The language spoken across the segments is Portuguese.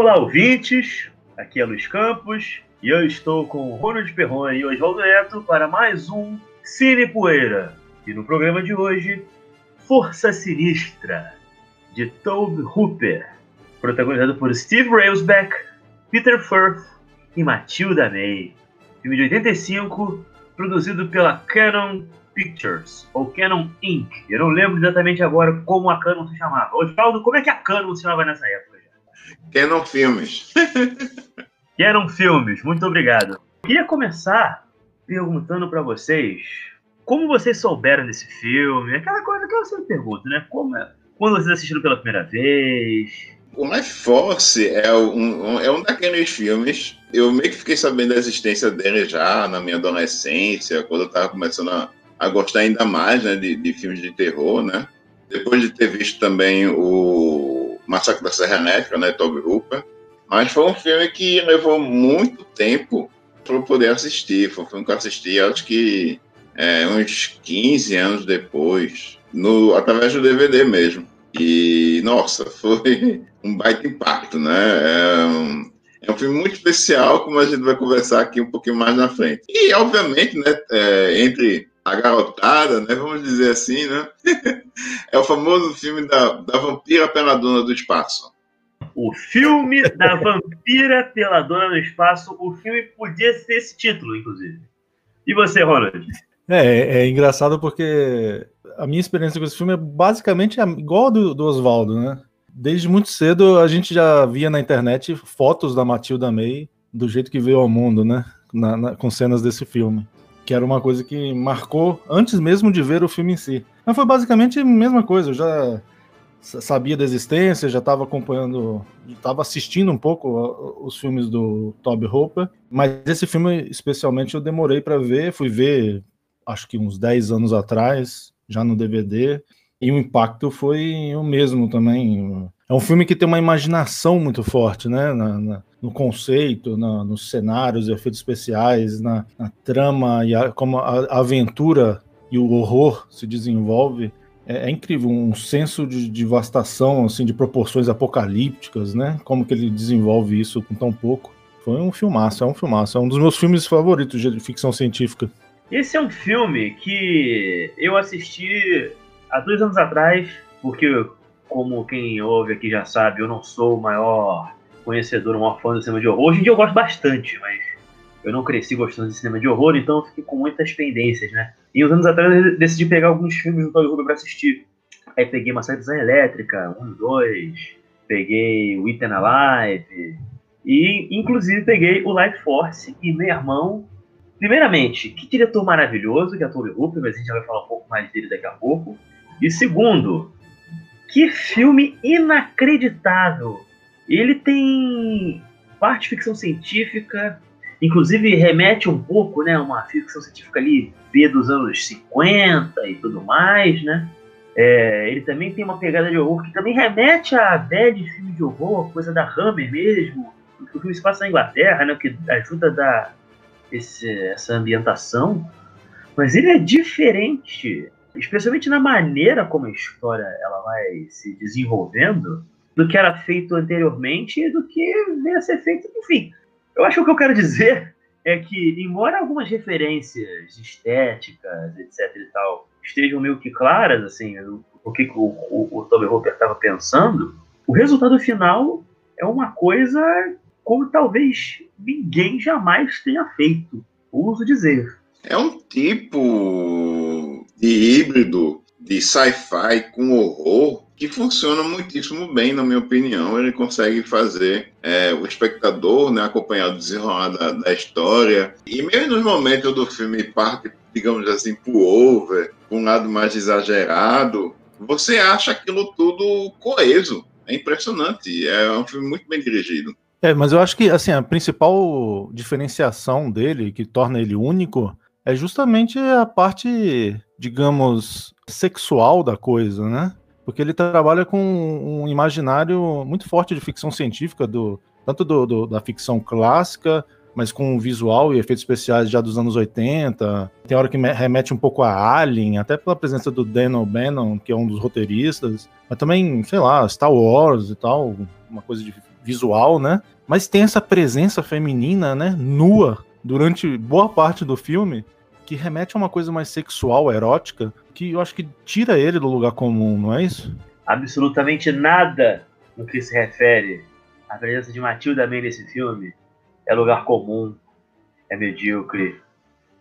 Olá, ouvintes! Aqui é Luiz Campos e eu estou com Ronald Perrone e Oswaldo Neto para mais um Cine Poeira. E no programa de hoje, Força Sinistra, de Tobe Hooper, protagonizado por Steve Railsback, Peter Firth e Matilda May. Filme de 85, produzido pela Canon Pictures, ou Canon Inc. Eu não lembro exatamente agora como a Canon se chamava. Oswaldo, como é que a Canon se chamava nessa época? Canon Filmes. Canon Filmes, muito obrigado. Queria começar perguntando para vocês como vocês souberam desse filme, aquela coisa que eu sempre pergunto, né? Como é, quando vocês assistiram pela primeira vez? O Mais Force é um, é um daqueles filmes. Eu meio que fiquei sabendo da existência dele já na minha adolescência, quando eu tava começando a, a gostar ainda mais né, de, de filmes de terror, né? Depois de ter visto também o Massacre da Serra Elétrica, né, Toby Hooper. Mas foi um filme que levou muito tempo para eu poder assistir. Foi um filme que eu assisti, acho que é, uns 15 anos depois, no, através do DVD mesmo. E, nossa, foi um baita impacto, né? É um, é um filme muito especial, como a gente vai conversar aqui um pouquinho mais na frente. E, obviamente, né, é, entre a garotada, né, vamos dizer assim, né? é o famoso filme da, da vampira pela dona do espaço. O filme da vampira pela dona do espaço, o filme podia ser esse título, inclusive. E você, Ronald? É, é engraçado porque a minha experiência com esse filme é basicamente igual a do, do Oswaldo, né? Desde muito cedo a gente já via na internet fotos da Matilda May do jeito que veio ao mundo, né? Na, na, com cenas desse filme. Que era uma coisa que marcou antes mesmo de ver o filme em si. Mas foi basicamente a mesma coisa. Eu já sabia da existência, já estava acompanhando, estava assistindo um pouco os filmes do Toby Hooper, mas esse filme especialmente eu demorei para ver, fui ver acho que uns 10 anos atrás, já no DVD, e o impacto foi o mesmo também. É um filme que tem uma imaginação muito forte, né? Na, na, no conceito, na, nos cenários, efeitos especiais, na, trama e a, como a, a, aventura e o horror se desenvolve. É, é incrível, um senso de devastação, assim, de proporções apocalípticas, né? Como que ele desenvolve isso com tão pouco. Foi um filmaço, é um filmaço. É um dos meus filmes favoritos de ficção científica. Esse é um filme que eu assisti há dois anos atrás, porque, como quem ouve aqui já sabe, eu não sou o maior conhecedor, o maior fã do cinema de horror. Hoje em dia eu gosto bastante, mas eu não cresci gostando de cinema de horror, então eu fiquei com muitas pendências, né? E uns anos atrás eu decidi pegar alguns filmes do Toby Hooper pra assistir. Aí peguei Massacre da Elétrica, um, dois, peguei o Item Alive, e inclusive peguei o Light Force, e meu irmão Primeiramente, que diretor maravilhoso, que é Toby Hooper, mas a gente já vai falar um pouco mais dele daqui a pouco. E segundo, que filme inacreditável! Ele tem parte ficção científica, inclusive remete um pouco, né, uma ficção científica ali B dos anos 50 e tudo mais, né? É, ele também tem uma pegada de horror que também remete a velho filme de horror, coisa da Hammer mesmo. O filme se passa na Inglaterra, né, que ajuda a dar esse, essa ambientação, mas ele é diferente, especialmente na maneira como a história ela vai se desenvolvendo, do que era feito anteriormente e do que vem a ser feito, enfim. Eu acho que o que eu quero dizer é que, embora algumas referências estéticas, etc e tal, estejam meio que claras, assim, o que o, o, o Toby Hooper estava pensando, o resultado final é uma coisa como talvez ninguém jamais tenha feito, ouso dizer. É um tipo de híbrido de sci-fi com horror que funciona muitíssimo bem, na minha opinião. Ele consegue fazer é, o espectador né, acompanhar o desenrolar da, da, história. E mesmo nos momentos do filme parte, digamos assim, pro over, um lado mais exagerado, você acha aquilo tudo coeso. É impressionante. É um filme muito bem dirigido. É, mas eu acho que assim, a principal diferenciação dele, que torna ele único, é justamente a parte, digamos, sexual da coisa, né? Porque ele trabalha com um imaginário muito forte de ficção científica, do, tanto do, do, da ficção clássica, mas com visual e efeitos especiais já dos anos 80. Tem hora que remete um pouco a Alien, até pela presença do Dan O'Bannon, que é um dos roteiristas. Mas também, sei lá, Star Wars e tal, uma coisa de visual, né? Mas tem essa presença feminina, né? Nua durante boa parte do filme que remete a uma coisa mais sexual, erótica, que eu acho que tira ele do lugar comum, não é isso? Absolutamente nada no que se refere à presença de Matilda May nesse filme é lugar comum, é medíocre,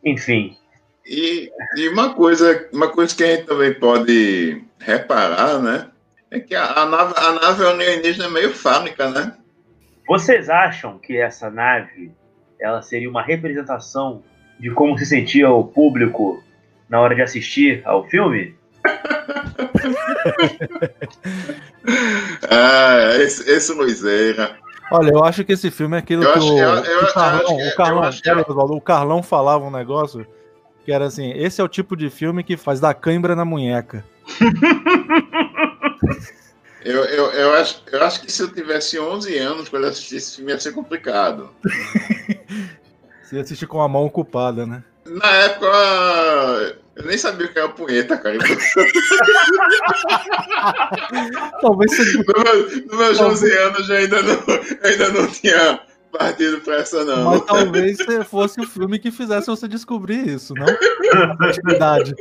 enfim. E, e uma coisa, uma coisa que a gente também pode reparar, né? É que a, a nave, a nave alienígena é meio fábrica, né? Vocês acham que essa nave ela seria uma representação de como se sentia o público na hora de assistir ao filme? ah, esse, esse Luiz erra. Olha, eu acho que esse filme é aquilo eu que, acho, o, eu, o, Carlão, o, Carlão, o Carlão falava um negócio que era assim: esse é o tipo de filme que faz dar cãibra na munheca. Eu, eu, eu, acho, eu acho que se eu tivesse 11 anos quando eu assistir esse filme ia ser complicado. Você ia assistir com a mão ocupada, né? Na época, eu nem sabia o que era punheta, cara. Talvez você... Nos meus, no meus 11 anos eu ainda não, ainda não tinha partido pra essa, não. Mas talvez fosse o filme que fizesse você descobrir isso, não? Verdade.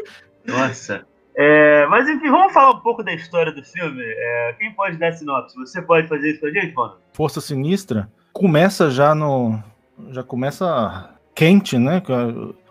Nossa. É, mas enfim, vamos falar um pouco da história do filme. É, quem pode dar sinopse? Você pode fazer isso pra gente, mano? Força Sinistra começa já no. Já começa quente, né?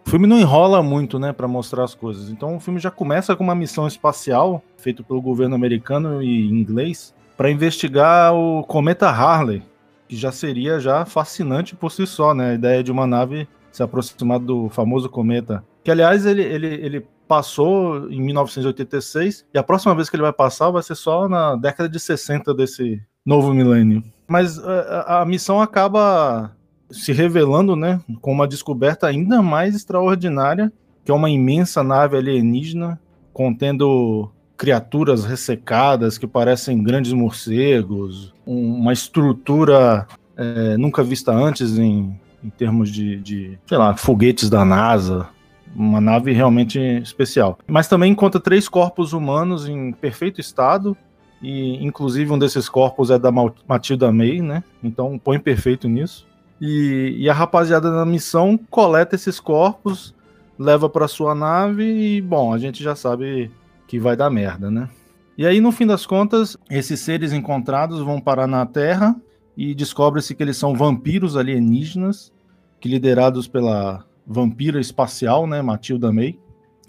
O filme não enrola muito, né, para mostrar as coisas. Então o filme já começa com uma missão espacial feita pelo governo americano e inglês para investigar o cometa Harley, que já seria já fascinante por si só, né? A ideia de uma nave se aproximar do famoso cometa. Que aliás ele, ele, ele passou em 1986 e a próxima vez que ele vai passar vai ser só na década de 60 desse novo milênio. Mas a, eh, a, missão acaba se revelando, né, com uma descoberta ainda mais extraordinária, que é uma imensa nave alienígena contendo criaturas ressecadas que parecem grandes morcegos, um, uma estrutura é, nunca vista antes em, em termos de, de, sei lá, foguetes da NASA, uma nave realmente especial. Mas também encontra três corpos humanos em perfeito estado, e inclusive um desses corpos é da Matilda May, né? Então põe perfeito nisso. E, e a rapaziada da missão coleta esses corpos, leva para sua nave e, bom, a gente já sabe que vai dar merda, né? E aí, no fim das contas, esses seres encontrados vão parar na Terra e descobre-se que eles são vampiros alienígenas, que liderados pela vampira espacial, né, Matilda May,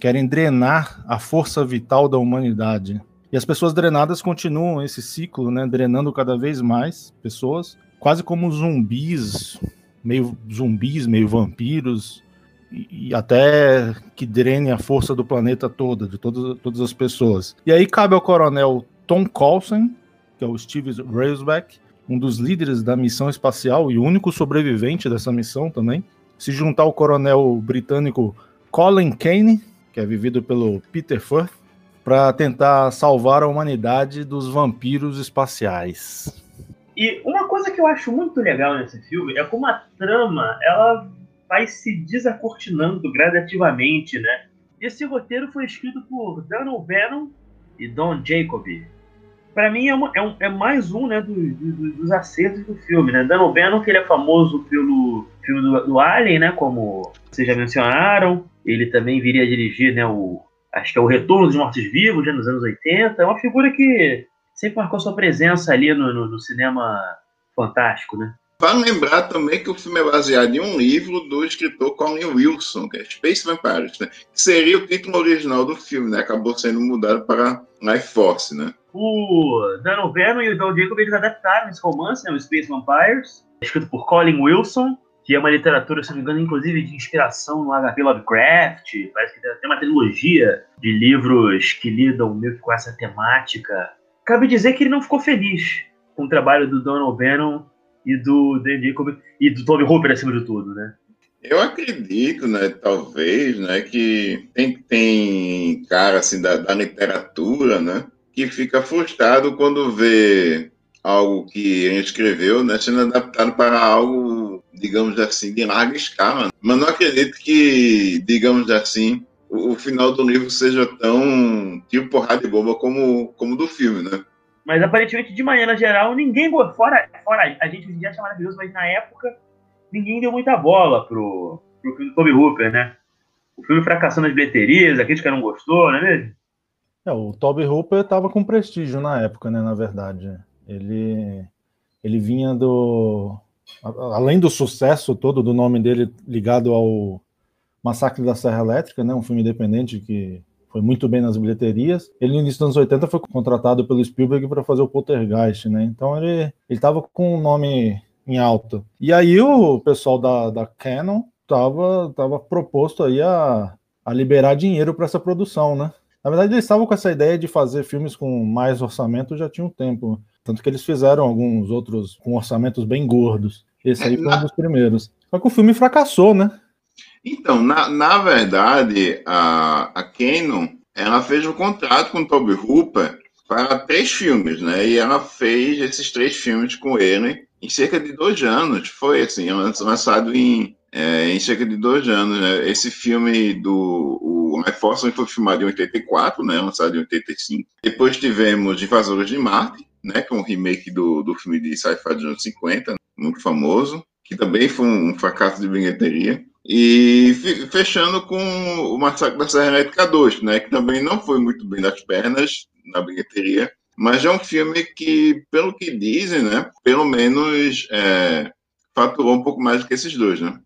querem drenar a força vital da humanidade. E as pessoas drenadas continuam esse ciclo, né, drenando cada vez mais pessoas, quase como zumbis, meio zumbis, meio vampiros, e, e até que drene a força do planeta toda, de todas, todas as pessoas. E aí cabe ao coronel Tom Coulson, que é o Steve Railsback, um dos líderes da missão espacial e único sobrevivente dessa missão também, se juntar ao coronel britânico Colin Kane, que é vivido pelo Peter Firth, para tentar salvar a humanidade dos vampiros espaciais. E uma coisa que eu acho muito legal nesse filme é como a trama ela vai se desacortinando gradativamente, né? Esse roteiro foi escrito por Dan O'Bannon e Don Jacoby, para mim é, uma, é, um, é, mais um né, do, do, dos acertos do filme. Né? Dan O'Bannon, que ele é famoso pelo filme do, do, Alien, né, como vocês já mencionaram. Ele também viria a dirigir né, o, acho que é o Retorno dos Mortos-Vivos, né, nos anos 80. É uma figura que sempre marcou sua presença ali no, no, no cinema fantástico, né? Vale lembrar também que o filme é baseado em um livro do escritor Colin Wilson, que é Space Vampires, né? que seria o título original do filme, né? Acabou sendo mudado para Life Force, né? O Dan Vernon e o Don Jacob eles adaptaram esse romance, né? O Space Vampires, escrito por Colin Wilson, que é uma literatura, se não me engano, inclusive de inspiração no HP Lovecraft. Parece que tem uma trilogia de livros que lidam meio que com essa temática. Cabe dizer que ele não ficou feliz com o trabalho do Donald Vernon e do Dan Jacob e do Toby Hooper acima de tudo, né? Eu acredito, né, talvez, né, que tem, tem cara assim da, da literatura, né, que fica frustrado quando vê algo que ele escreveu, né, sendo adaptado para algo, digamos assim, de larga escala. Mas não acredito que, digamos assim, o, final do livro seja tão tipo porrada de boba como como do filme, né? Mas aparentemente, de maneira geral, ninguém. Fora, fora a gente hoje em dia acha maravilhoso, mas na época ninguém deu muita bola pro, pro filme do Toby Hooper, né? O filme fracassou nas bilheterias, a crítica não gostou, não é mesmo? É, o Toby Hooper estava com prestígio na época, né? Na verdade. Ele, ele vinha do. Além do sucesso todo do nome dele ligado ao Massacre da Serra Elétrica, né? Um filme independente que foi muito bem nas bilheterias. Ele, no início dos anos 80, foi contratado pelo Spielberg para fazer o Poltergeist, né? Então ele estava com o nome em alta. E aí o pessoal da, da Canon estava tava proposto aí a, a liberar dinheiro para essa produção, né? Na verdade, eles estavam com essa ideia de fazer filmes com mais orçamento já tinha um tempo. Tanto que eles fizeram alguns outros com orçamentos bem gordos. Esse aí foi um dos primeiros. Só que o filme fracassou, né? Então, na, na verdade, a, a Canon, ela fez um contrato com o Toby Hooper para três filmes, né? E ela fez esses três filmes com ele em cerca de dois anos. Foi assim, lançado em, é, em cerca de dois anos. Né? Esse filme do o Life Force foi filmado em 84, né? Lançado em 85. Depois tivemos Invasores de Marte, né? Que é um remake do, do filme de sci-fi dos anos 50, muito famoso, que também foi um fracasso de bilheteria. E fechando com o Massacre da Serra Elétrica 2, né, que também não foi muito bem das pernas na bilheteria, mas é um filme que, pelo que dizem, né, pelo menos é, faturou um pouco mais do que esses dois, né?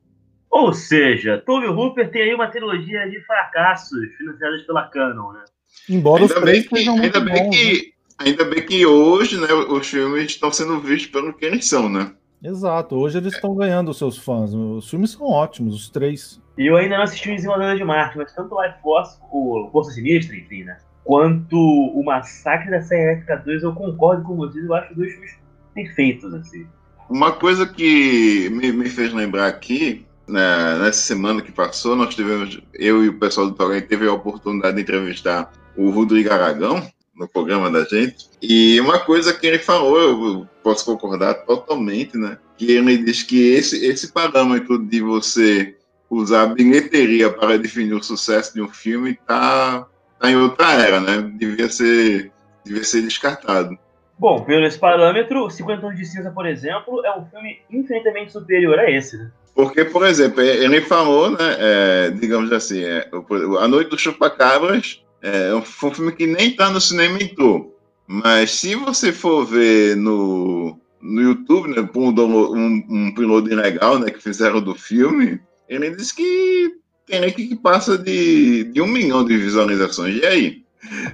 Ou seja, Toby Hooper tem aí uma trilogia de fracassos financiadas pela Canon, né? Embora ainda os bem que, ainda bem bons, que, né? ainda bem que hoje, né, os filmes estão sendo vistos pelo que eles são, né? Exato, hoje eles estão ganhando os seus fãs. Os filmes são ótimos, os três. E eu ainda não assisti o Invasores de Marte, mas tanto o Life Force, o Força Sinistra, enfim, né? Quanto o Massacre da Serra Elétrica 2, eu concordo com vocês, eu acho dois filmes perfeitos, assim. Uma coisa que me, me fez lembrar aqui, né, nessa semana que passou, nós tivemos, eu e o pessoal do Torrent teve a oportunidade de entrevistar o Rodrigo Aragão, no programa da gente. E uma coisa que ele falou, eu posso concordar totalmente, né? Que ele diz que esse, esse parâmetro de você usar a bilheteria para definir o sucesso de um filme está tá em outra era, né? Devia ser, devia ser descartado. Bom, pelo esse parâmetro, 50 Tons de Cinza, por exemplo, é um filme infinitamente superior a esse, né? Porque, por exemplo, ele falou, né, é, digamos assim, é, A Noite dos Chupacabras é um filme que nem tá no cinema entrou. Mas se você for ver no, no YouTube, né, um, um, um piloto ilegal né, que fizeram do filme, ele diz que tem que, que passa de, de um milhão de visualizações. E aí?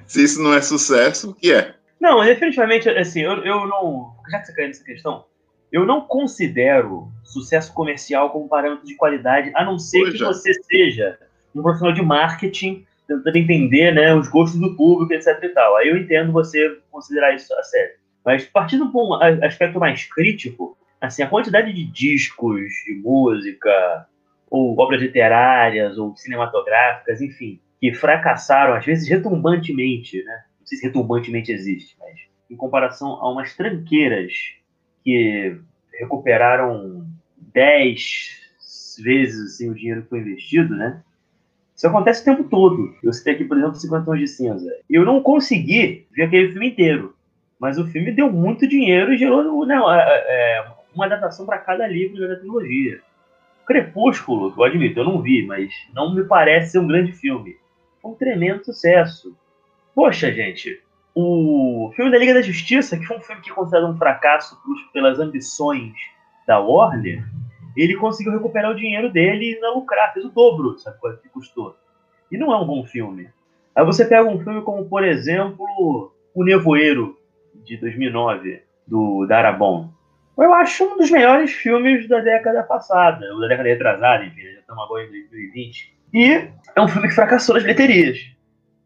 Se isso não é sucesso, o que é? Não, definitivamente, assim, eu, eu não. Já que você caiu nessa questão, eu não considero sucesso comercial como parâmetro de qualidade, a não ser pois que já. você seja um profissional de marketing tentando entender né, os gostos do público, etc e tal. Aí eu entendo você considerar isso a sério. Mas partindo para um aspecto mais crítico, assim, a quantidade de discos de música, ou obras literárias, ou cinematográficas, enfim, que fracassaram, às vezes retumbantemente, né? Não sei se retumbantemente existe, mas em comparação a umas tranqueiras que recuperaram 10 vezes assim, o dinheiro que foi investido, né? Isso acontece o tempo todo. Eu citei aqui, por exemplo, 50 Tons de Cinza. Eu não consegui ver aquele filme inteiro, mas o filme deu muito dinheiro e gerou né, é, uma adaptação para cada livro da trilogia. Crepúsculo, eu admito, eu não vi, mas não me parece ser um grande filme. Foi um tremendo sucesso. Poxa, gente, o filme da Liga da Justiça, que foi um filme que é considerado um fracasso pelas ambições da Warner, ele conseguiu recuperar o dinheiro dele e não lucrar, fez o dobro, sabe quanto que custou. E não é um bom filme. Aí você pega um filme como, por exemplo, O Nevoeiro, de 2009, do Darabon. Eu acho um dos melhores filmes da década passada, ou da década retrasada, enfim, já estamos agora em 2020. E é um filme que fracassou nas bilheterias.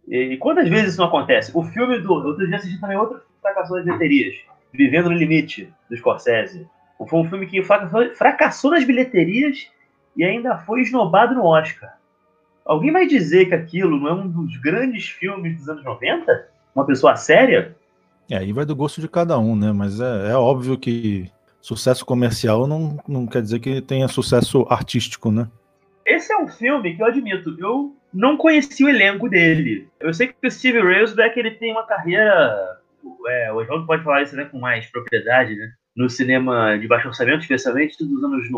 E quantas vezes isso não acontece? O filme do. Outro dia assisti também outro fracassou nas bilheterias. Vivendo no Limite, do Scorsese. Foi um filme que fracassou nas bilheterias e ainda foi esnobado no Oscar. Alguém vai dizer que aquilo não é um dos grandes filmes dos anos 90? Uma pessoa séria? É, aí vai do gosto de cada um, né? Mas é, é óbvio que sucesso comercial não, não quer dizer que tenha sucesso artístico, né? Esse é um filme que eu admito, eu não conheci o elenco dele. Eu sei que o Steve Railsback ele tem uma carreira é, o Oswaldo pode falar isso né, com mais propriedade, né? No cinema de baixo orçamento, especialmente dos anos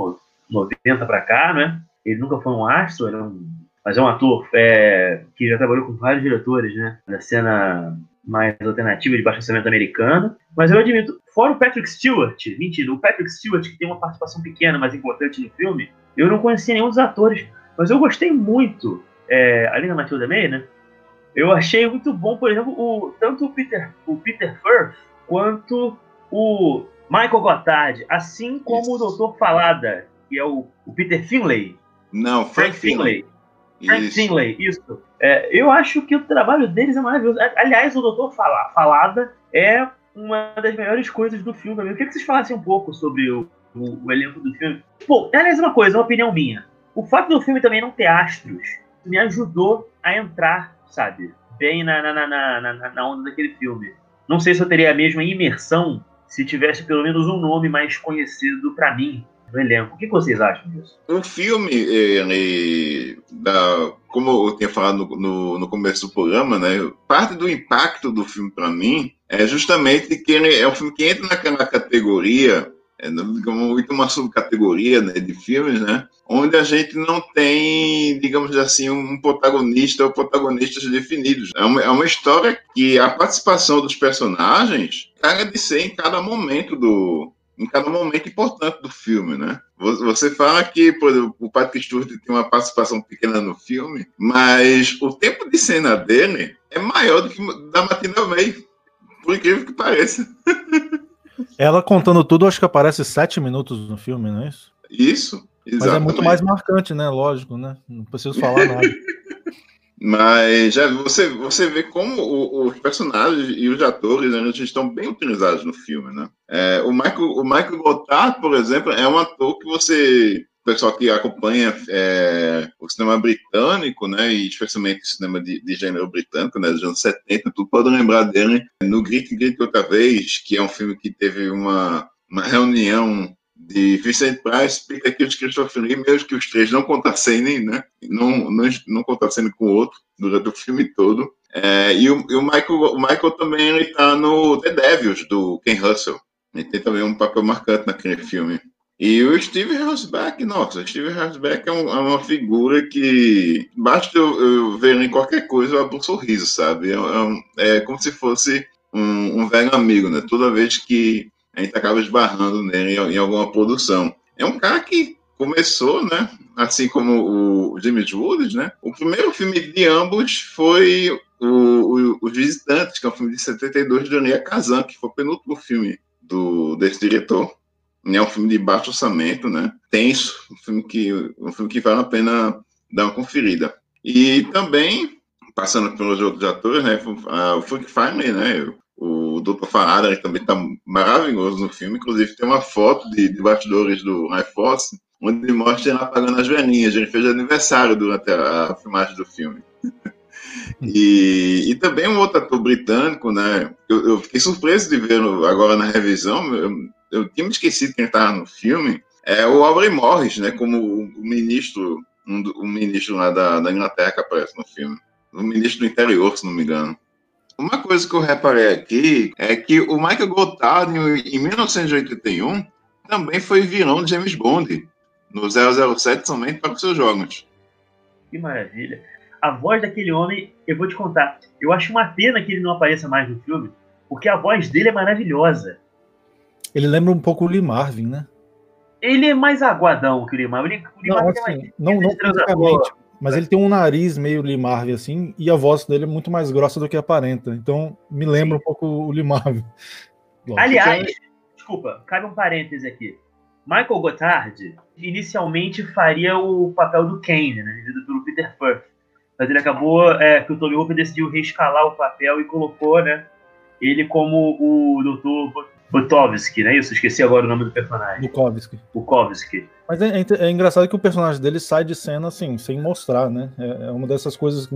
90 para cá, né? Ele nunca foi um astro, ele é um, mas é um ator é, que já trabalhou com vários diretores, né? Da cena mais alternativa de baixo orçamento americano. Mas eu admito, fora o Patrick Stewart, mentira, o Patrick Stewart, que tem uma participação pequena, mas importante no filme, eu não conhecia nenhum dos atores, mas eu gostei muito, é, além da Matilda May, né? Eu achei muito bom, por exemplo, o, tanto o Peter, o Peter Firth quanto o Michael Gottard, assim como Isso. o Dr. Falada, que é o, o Peter Finlay. Não, Frank, Frank Finlay. Finlay. Frank isso. Finlay, isso. É, eu acho que o trabalho deles é maravilhoso. Aliás, o Doutor Falada é uma das melhores coisas do filme. Eu queria que vocês falassem um pouco sobre o, o, o elenco do filme. Pô, aliás, uma coisa, uma opinião minha. O fato do filme também não ter astros me ajudou a entrar, sabe, bem na, na, na, na, na onda daquele filme. Não sei se eu teria a mesma imersão se tivesse pelo menos um nome mais conhecido para mim no elenco. O que vocês acham disso? O filme, ele, da, como eu tinha falado no, no, no, começo do programa, né, parte do impacto do filme para mim é justamente que ele é um filme que entra naquela categoria é, digamos, uma subcategoria né, de filmes, né, onde a gente não tem, digamos assim, um protagonista ou protagonistas definidos. É uma, é uma história que a participação dos personagens cara de ser em cada momento do, em cada momento importante do filme, né? Você fala que por exemplo, o Patrick Stewart tem uma participação pequena no filme, mas o tempo de cena dele é maior do que da Matilda May, por incrível que pareça. Ela contando tudo, acho que aparece sete minutos no filme, não é isso? Isso, exatamente. Mas é muito mais marcante, né? Lógico, né? Não preciso falar nada. Mas já você, você vê como o, os personagens e os atores né, estão bem utilizados no filme, né? É, o, Michael, o Michael Gottard, por exemplo, é um ator que você pessoal que acompanha é, o cinema britânico, né, e especialmente o cinema de, de gênero britânico, né, dos anos 70, tu pode lembrar dele no Grit Grit Outra Vez, que é um filme que teve uma, uma reunião de Vincent Price, Peter Kill e Christopher Lee, mesmo que os três não contracenem, né, não, não, não contracenem com o outro durante o filme todo. É, e, o, e o, Michael, o Michael também ele tá no The Devils, do Ken Russell. Ele tem também um papel marcante naquele filme. E o Steve Hasbeck, nossa, Steve Hasbeck é, um, é, uma figura que basta eu, eu, ver em qualquer coisa eu abro um sorriso, sabe? É, é, é como se fosse um, um, velho amigo, né? Toda vez que a gente acaba esbarrando nele em, em, alguma produção. É um cara que começou, né? Assim como o James Woods, né? O primeiro filme de ambos foi o, o, Os Visitantes, que é um filme de 72 de Daniel Kazan, que foi o penúltimo filme do, desse diretor é um filme de baixo orçamento, né? Tenso, um filme que, um filme que vale a pena dar uma conferida. E também, passando pelos outros atores, né? O Frank Finley, né? O Dr. Farada também está maravilhoso no filme. Inclusive, tem uma foto de, de bastidores do High Force, onde mostra ele apagando as velhinhas. Ele fez aniversário durante a, a filmagem do filme. E, e, também um outro ator britânico, né? Eu, eu fiquei surpreso de ver agora na revisão. Eu, eu tinha me esquecido quem estava no filme, é o Aubrey Morris, né, como o ministro, um, o ministro lá da, da Inglaterra que aparece no filme. O ministro do interior, se não me engano. Uma coisa que eu reparei aqui é que o Michael Gottard, em 1981, também foi vilão de James Bond, no 007 somente para os seus jogos. Que maravilha. A voz daquele homem, eu vou te contar, eu acho uma pena que ele não apareça mais no filme, porque a voz dele é maravilhosa. Ele lembra um pouco o Lee Marvin, né? Ele é mais aguadão que o Lee Marvin. O Lee não, Marvin assim, é não, não fisicamente, mas ele tem um nariz meio Lee Marvin, assim, e a voz dele é muito mais grossa do que aparenta. Então, me lembra Sim. um pouco o Lee Marvin. Aliás, desculpa, cabe um parêntese aqui. Michael Gottard inicialmente faria o papel do Kane, né, vivido pelo Peter Firth. Mas ele acabou é, que o Tony Hooper decidiu reescalar o papel e colocou, né, ele como o Dr. Butovski, né? Isso, esqueci agora o nome do personagem. Bukovski. Bukovski. Mas é, é, é, engraçado que o personagem dele sai de cena assim, sem mostrar, né? É, é, uma dessas coisas que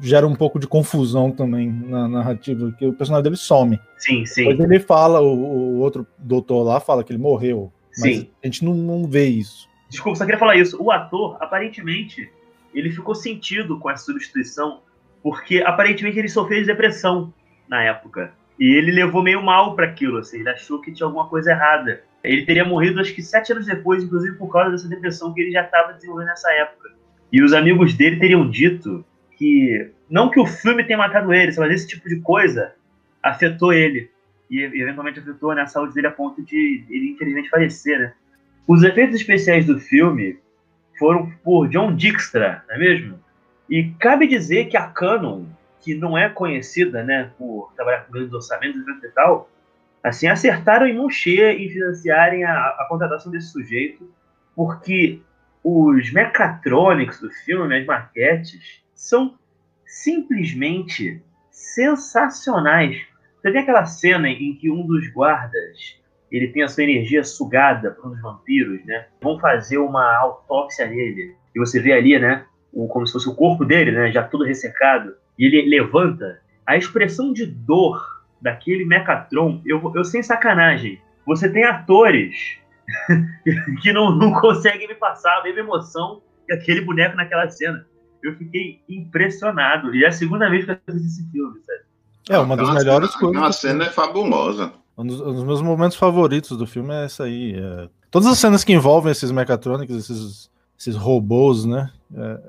gera um pouco de confusão também na narrativa, que o personagem dele some. Sim, sim. Depois ele fala, o, o outro doutor lá fala que ele morreu. Mas sim. a gente não, não vê isso. Desculpa, só queria falar isso. O ator, aparentemente, ele ficou sentido com essa substituição, porque aparentemente ele sofreu de depressão na época. E ele levou meio mal para aquilo, assim, ele achou que tinha alguma coisa errada. Ele teria morrido acho que sete anos depois, inclusive por causa dessa depressão que ele já estava desenvolvendo nessa época. E os amigos dele teriam dito que, não que o filme tenha matado ele, mas esse tipo de coisa afetou ele. E eventualmente afetou né, a saúde dele a ponto de ele infelizmente falecer, né? Os efeitos especiais do filme foram por John Dijkstra, não é mesmo? E cabe dizer que a Canon, que não é conhecida né, por trabalhar com grandes orçamentos e tal, assim, acertaram em mão cheia em financiarem a, a contratação desse sujeito, porque os mecatrônicos do filme, as maquetes, são simplesmente sensacionais. Você tem aquela cena em que um dos guardas ele tem a sua energia sugada por um dos vampiros, né? Vão fazer uma autópsia nele. E você vê ali, né? O, como se fosse o corpo dele, né? Já todo ressecado. E ele levanta. A expressão de dor daquele Mechatron, eu, eu sem sacanagem. Você tem atores que não, não conseguem me passar a mesma emoção que aquele boneco naquela cena. Eu fiquei impressionado. E é a segunda vez que eu assisti esse filme, sabe? É, uma das melhores coisas. A cena é fabulosa. Um dos, um dos, meus momentos favoritos do filme é essa aí. É... Todas as cenas que envolvem esses mecatrônicos, esses, esses robôs, né? É,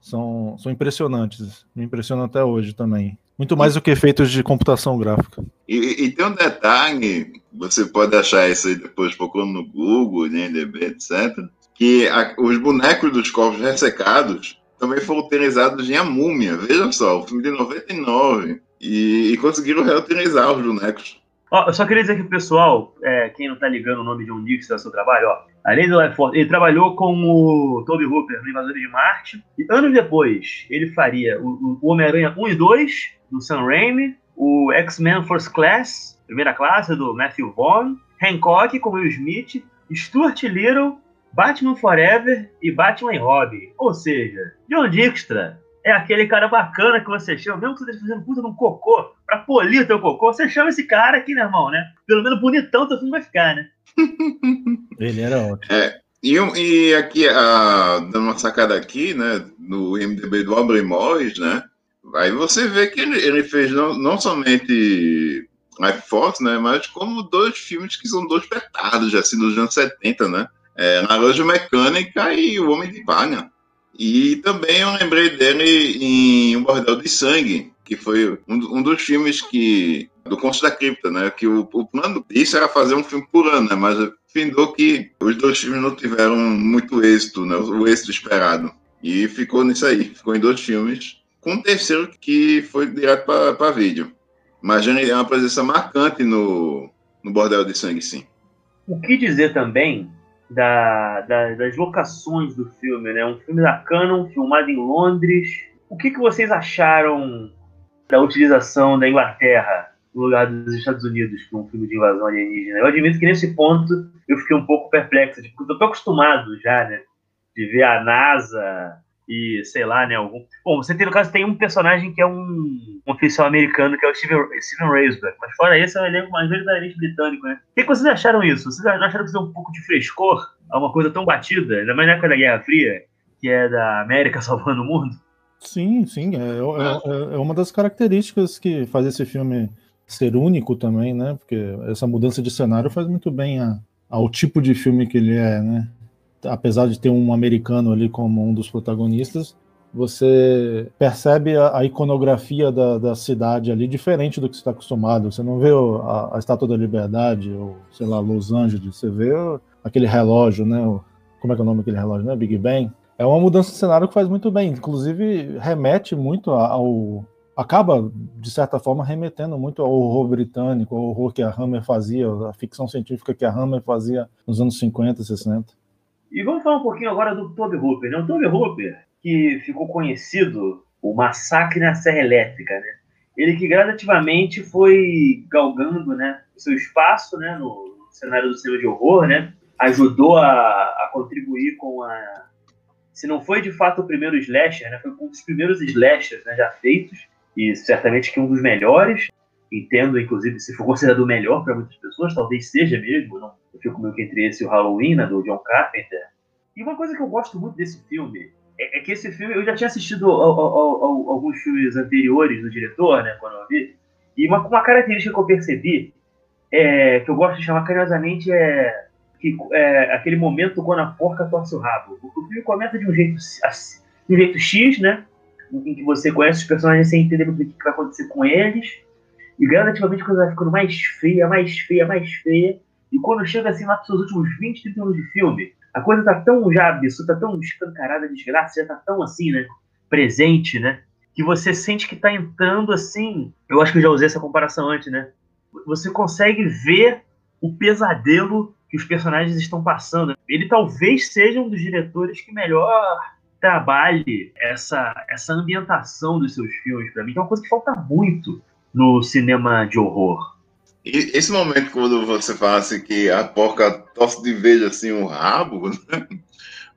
são, são impressionantes. Me impressionam até hoje também. Muito mais do que efeitos de computação gráfica. E, e tem um detalhe, você pode achar isso aí depois procurando no Google, no IMDb, etc. Que a, os bonecos dos corpos ressecados também foram utilizados em A Múmia. Veja só, o filme de 99. E, e conseguiram reutilizar os bonecos. Ó, eu só queria dizer que o pessoal, é, quem não tá ligando o nome de um Dix do seu trabalho, ó, além do Life Force, ele trabalhou com o Toby Hooper no Invasores de Marte, e anos depois ele faria o, o Homem-Aranha 1 e 2, do Sam Raimi, o X-Men First Class, primeira classe, do Matthew Vaughn, Hancock com Will Smith, Stuart Little, Batman Forever e Batman Robin. Ou seja, John Dijkstra é aquele cara bacana que você chama, mesmo que você esteja fazendo puta num cocô, pra polir o teu cocô, você chama esse cara aqui, né, irmão, né? Pelo menos bonitão teu filme vai ficar, né? Ele era ótimo. É, e, e aqui, a, dando uma sacada aqui, né, no IMDB do Aubrey Morris, né, aí você vê que ele, ele fez não, não somente Life Force, né, mas como dois filmes que são dois petardos, assim, dos anos 70, né, é, Naranja Mecânica e O Homem de Valha. E também eu lembrei dele em Um Bordel de Sangue, que foi um, um dos filmes que do Conto da Cripta, né? Que o, o plano disso era fazer um filme por ano, né? Mas findou que os dois filmes não tiveram muito êxito, né? O êxito esperado. E ficou nisso aí, ficou em dois filmes, com um terceiro que foi direto para vídeo. Mas ele é uma presença marcante no, no Bordel de Sangue, sim. O que dizer também da, da, das locações do filme, né? Um filme da Canon, filmado em Londres. O que, que vocês acharam da utilização da Inglaterra no lugar dos Estados Unidos para um filme de invasão alienígena? Eu admito que nesse ponto eu fiquei um pouco perplexo, porque eu estou acostumado já, né? De ver a NASA e sei lá, né? Algum... Bom, você tem no caso tem um personagem que é um, um oficial americano que é o Steven, Steven Raisberg, mas fora isso é um elenco majoritariamente britânico, né? O que, que vocês acharam isso? Vocês acharam que isso é um pouco de frescor a uma coisa tão batida, ainda mais na época da Guerra Fria, que é da América salvando o mundo? Sim, sim, é, é, é, é uma das características que faz esse filme ser único também, né? Porque essa mudança de cenário faz muito bem a, ao tipo de filme que ele é, né? Apesar de ter um americano ali como um dos protagonistas, você percebe a, a iconografia da, da, cidade ali diferente do que você está acostumado. Você não vê a, a, Estátua da Liberdade ou, sei lá, Los Angeles. Você vê aquele relógio, né? Como é que é o nome daquele relógio, né? Big Ben. É uma mudança de cenário que faz muito bem. Inclusive, remete muito ao... Acaba, de certa forma, remetendo muito ao horror britânico, ao horror que a Hammer fazia, a ficção científica que a Hammer fazia nos anos 50 e 60. E vamos falar um pouquinho agora do Toby Hooper. Né? O Toby Hooper, que ficou conhecido o massacre na Serra Elétrica, né? Ele que gradativamente foi galgando né, seu espaço né, no cenário do cinema de horror, né? Ajudou a, a contribuir com a... Se não foi de fato o primeiro slasher, né? Foi um dos primeiros slashers né, já feitos. E certamente que um dos melhores entendo, inclusive, se for considerado o melhor para muitas pessoas, talvez seja mesmo, não, fico meio que entre esse e o Halloween, né, do John Carpenter. E uma coisa que eu gosto muito desse filme é, é que esse filme, eu já tinha assistido ao, ao, ao, alguns filmes anteriores do diretor, né, quando eu vi, E uma, uma característica que eu percebi, é, que eu gosto de chamar carinhosamente, é, que, é aquele momento quando a porca torce o rabo. O filme começa de um jeito, de um jeito X, né? Em que você conhece os personagens sem entender o que vai acontecer com eles. E gradativamente a coisa vai ficando mais feia, mais feia, mais feia. E quando chega assim lá para seus últimos 20, 30 minutos de filme, a coisa tá tão já absurda, tá tão escancarada, desgraça já tá tão assim, né? Presente, né? Que você sente que tá entrando assim. Eu acho que eu já usei essa comparação antes, né? Você consegue ver o pesadelo que os personagens estão passando. Ele talvez seja um dos diretores que melhor trabalhe essa, essa ambientação dos seus filmes para mim, que é uma coisa que falta muito no cinema de horror. E esse momento quando você fala assim que a porca tosse de vez assim o rabo, né?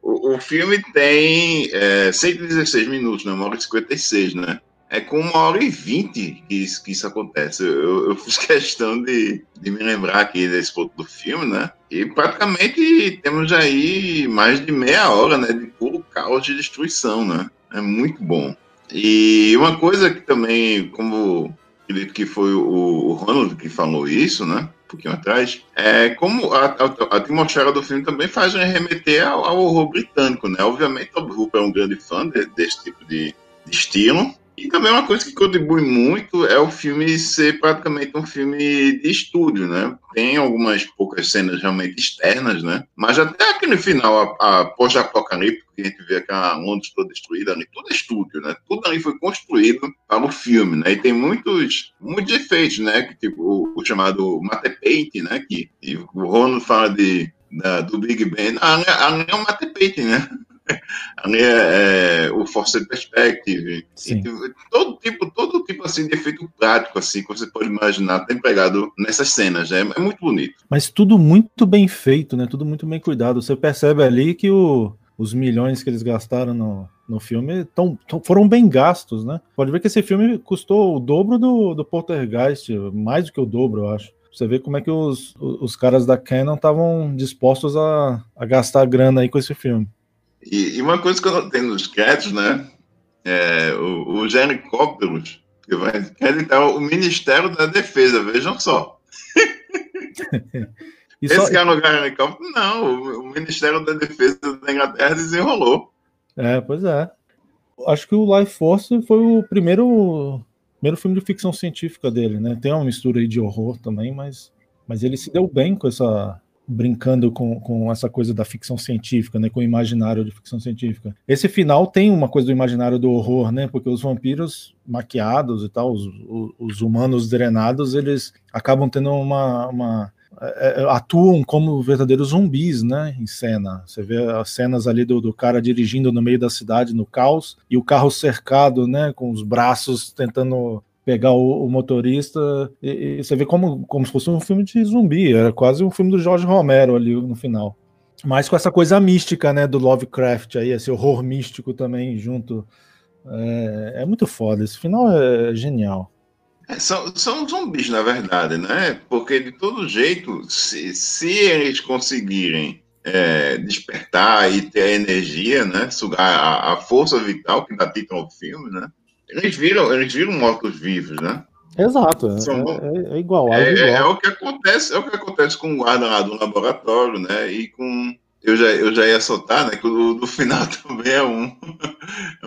o, o, filme tem é, 116 minutos, né? Uma hora e 56, né? É com uma hora e vinte que isso, que isso acontece. Eu, eu fiz questão de, de me lembrar aqui desse ponto do filme, né? E praticamente temos aí mais de meia hora, né? De puro caos de destruição, né? É muito bom. E uma coisa que também, como acredito que foi o, o Ronald que falou isso, né? Um pouquinho atrás. É como a, a, a atmosfera do filme também faz remeter ao, ao horror britânico, né? Obviamente, o Hooper é um grande fã de, desse tipo de, de estilo. E também uma coisa que contribui muito é o filme ser praticamente um filme de estúdio, né? Tem algumas poucas cenas realmente externas, né? Mas até aqui no final, a, a pós-apocalipse, que a gente vê aquela Londres toda destruída ali, tudo é estúdio, né? Tudo ali foi construído para o filme, né? E tem muitos, muitos efeitos, né? Que, tipo, o, o chamado matte paint, né? Que o Rono fala de, da, do Big Ben. Ah, é um matte paint, né? Ali é, é, o Force Perspective, todo tipo, todo tipo assim de efeito prático assim que você pode imaginar tem pegado nessas cenas, né? é muito bonito. Mas tudo muito bem feito, né? Tudo muito bem cuidado. Você percebe ali que o, os milhões que eles gastaram no, no filme tão, tão, foram bem gastos, né? Pode ver que esse filme custou o dobro do, do Poltergeist, mais do que o dobro, eu acho. Você vê como é que os, os caras da Canon estavam dispostos a, a gastar grana aí com esse filme. E, e, uma coisa que eu notei nos créditos, né? É, o, os helicópteros que vai acreditar o Ministério da Defesa, vejam só. Esse só... cara no helicóptero, não, o, o Ministério da Defesa da Inglaterra desenrolou. É, pois é. Acho que o Life Force foi o primeiro, primeiro filme de ficção científica dele, né? Tem uma mistura aí de horror também, mas, mas ele se deu bem com essa brincando com, com essa coisa da ficção científica, né, com o imaginário de ficção científica. Esse final tem uma coisa do imaginário do horror, né, porque os vampiros maquiados e tal, os, os humanos drenados, eles acabam tendo uma, uma é, é, atuam como verdadeiros zumbis, né, em cena. Você vê as cenas ali do, do, cara dirigindo no meio da cidade no caos e o carro cercado, né, com os braços tentando pegar o, o motorista e, e, você vê como, como se fosse um filme de zumbi, era quase um filme do Jorge Romero ali no final. Mas com essa coisa mística, né, do Lovecraft aí, esse horror místico também junto. É, é muito foda, esse final é genial. É, são, são zumbis, na verdade, né? Porque de todo jeito, se, se eles conseguirem é, despertar e ter a energia, né? Sugar a, a força vital que dá título ao filme, né? Eles viram, eles viram mortos-vivos, né? Exato, é, São, é, é, igual, é, igual. É, o que acontece, é o que acontece com o guarda lá do laboratório, né? E com eu já, eu já ia soltar, né? Que o do final também é um,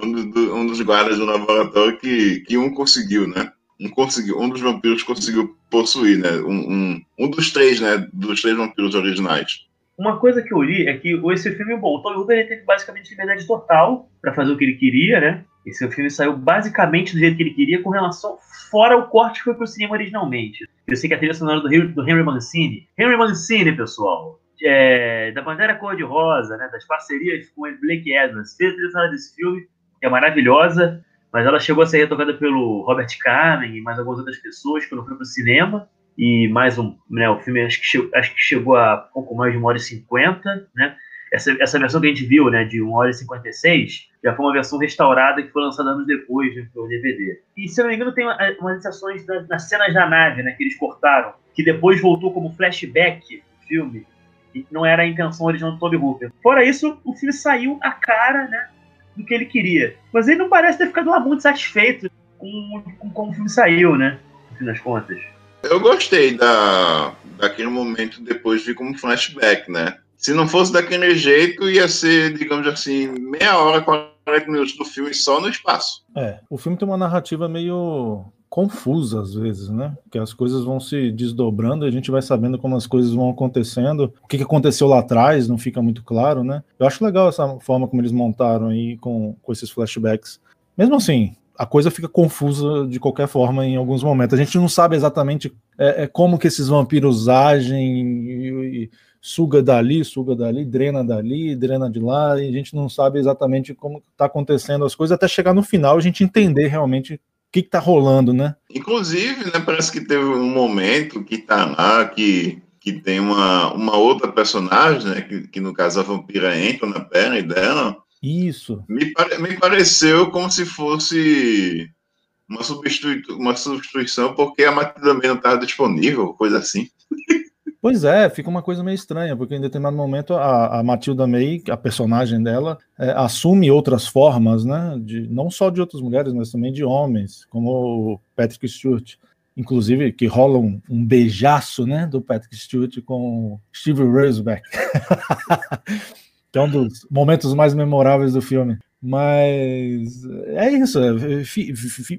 um, do, um, dos guardas do laboratório que, que um conseguiu, né? Um conseguiu, um dos vampiros conseguiu possuir, né? Um, um, um dos três, né? Dos três vampiros originais. Uma coisa que eu li é que esse filme, bom, o Tom Huber ele teve basicamente liberdade total para fazer o que ele queria, né? Esse filme saiu basicamente do jeito que ele queria, com relação fora o corte que foi pro cinema originalmente. Eu sei que a trilha sonora do, do Henry Mancini. Henry Mancini, pessoal, é, da bandeira cor-de-rosa, né, das parcerias com o Blake Edwards, fez a trilha sonora desse filme, que é maravilhosa, mas ela chegou a ser retocada pelo Robert Carmen e mais algumas outras pessoas quando foi pro cinema. E mais um, né, o filme acho que, chegou, acho que chegou a pouco mais de uma hora e cinquenta, né? Essa, essa versão que a gente viu, né, de 1 hora e 56, já foi uma versão restaurada que foi lançada anos depois né, pelo DVD. E se eu não me engano, tem uma, umas inserções da, nas cenas da nave, né, que eles cortaram, que depois voltou como flashback do filme, e não era a intenção original do Toby Hooper. Fora isso, o filme saiu a cara, né, do que ele queria. Mas ele não parece ter ficado lá muito satisfeito com, com como o filme saiu, né? no fim das contas. Eu gostei da, daquele momento depois de como flashback, né? Se não fosse daquele jeito, ia ser, digamos assim, meia hora, 40 minutos do filme só no espaço. É, o filme tem uma narrativa meio confusa às vezes, né? Que as coisas vão se desdobrando a gente vai sabendo como as coisas vão acontecendo. O que aconteceu lá atrás não fica muito claro, né? Eu acho legal essa forma como eles montaram aí com, com esses flashbacks. Mesmo assim, a coisa fica confusa de qualquer forma em alguns momentos. A gente não sabe exatamente é, é como que esses vampiros agem e, e, suga dali, suga dali, drena dali, drena de lá, e a gente não sabe exatamente como está acontecendo as coisas até chegar no final a gente entender realmente o que está rolando, né? Inclusive, né, parece que teve um momento que tá lá que que tem uma, uma outra personagem, né, que, que no caso a vampira entra na perna dela, isso. Me, pare, me pareceu como se fosse uma, substitui, uma substituição porque a Matilda não estava disponível, coisa assim. Pois é, fica uma coisa meio estranha, porque em determinado momento a, a Matilda May, a personagem dela, é, assume outras formas, né? De, não só de outras mulheres, mas também de homens, como o Patrick Stewart. Inclusive, que rola um, um beijaço, né? Do Patrick Stewart com Steve Roseback. que é um dos momentos mais memoráveis do filme. Mas é isso, é,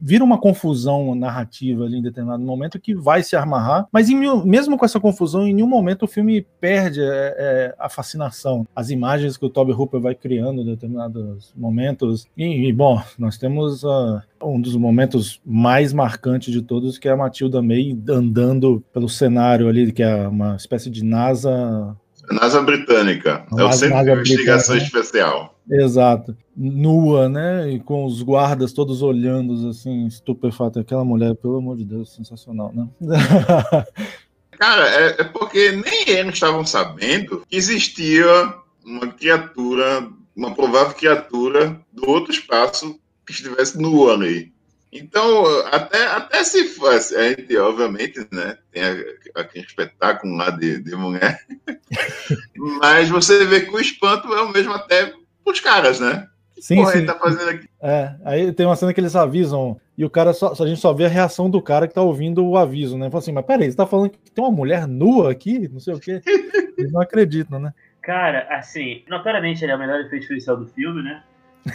vira uma confusão narrativa ali em determinado momento que vai se amarrar, mas em, mesmo com essa confusão, em nenhum momento o filme perde é, é, a fascinação. As imagens que o Toby Hooper vai criando em determinados momentos. E, e bom, nós temos uh, um dos momentos mais marcantes de todos, que é a Matilda May andando pelo cenário ali, que é uma espécie de NASA NASA Britânica. é o Centro de Investigação Especial. Exato. Nua, né? E com os guardas todos olhando, assim, estupefato. Aquela mulher, pelo amor de Deus, sensacional, né? Cara, é, é porque nem eles estavam sabendo que existia uma criatura, uma provável criatura do outro espaço que estivesse nua ali. Então, até, até se fosse, a gente, obviamente, né, tem aquele espetáculo lá de, de mulher, mas você vê que o espanto é o mesmo até os caras, né? Sim, Porra, sim. Tá fazendo aqui. É, aí tem uma cena que eles avisam, e o cara só, a gente só vê a reação do cara que tá ouvindo o aviso, né? Fala assim, mas peraí, você tá falando que tem uma mulher nua aqui? Não sei o quê. Eles não acreditam, né? Cara, assim, notoriamente ele é o melhor efeito especial do filme, né?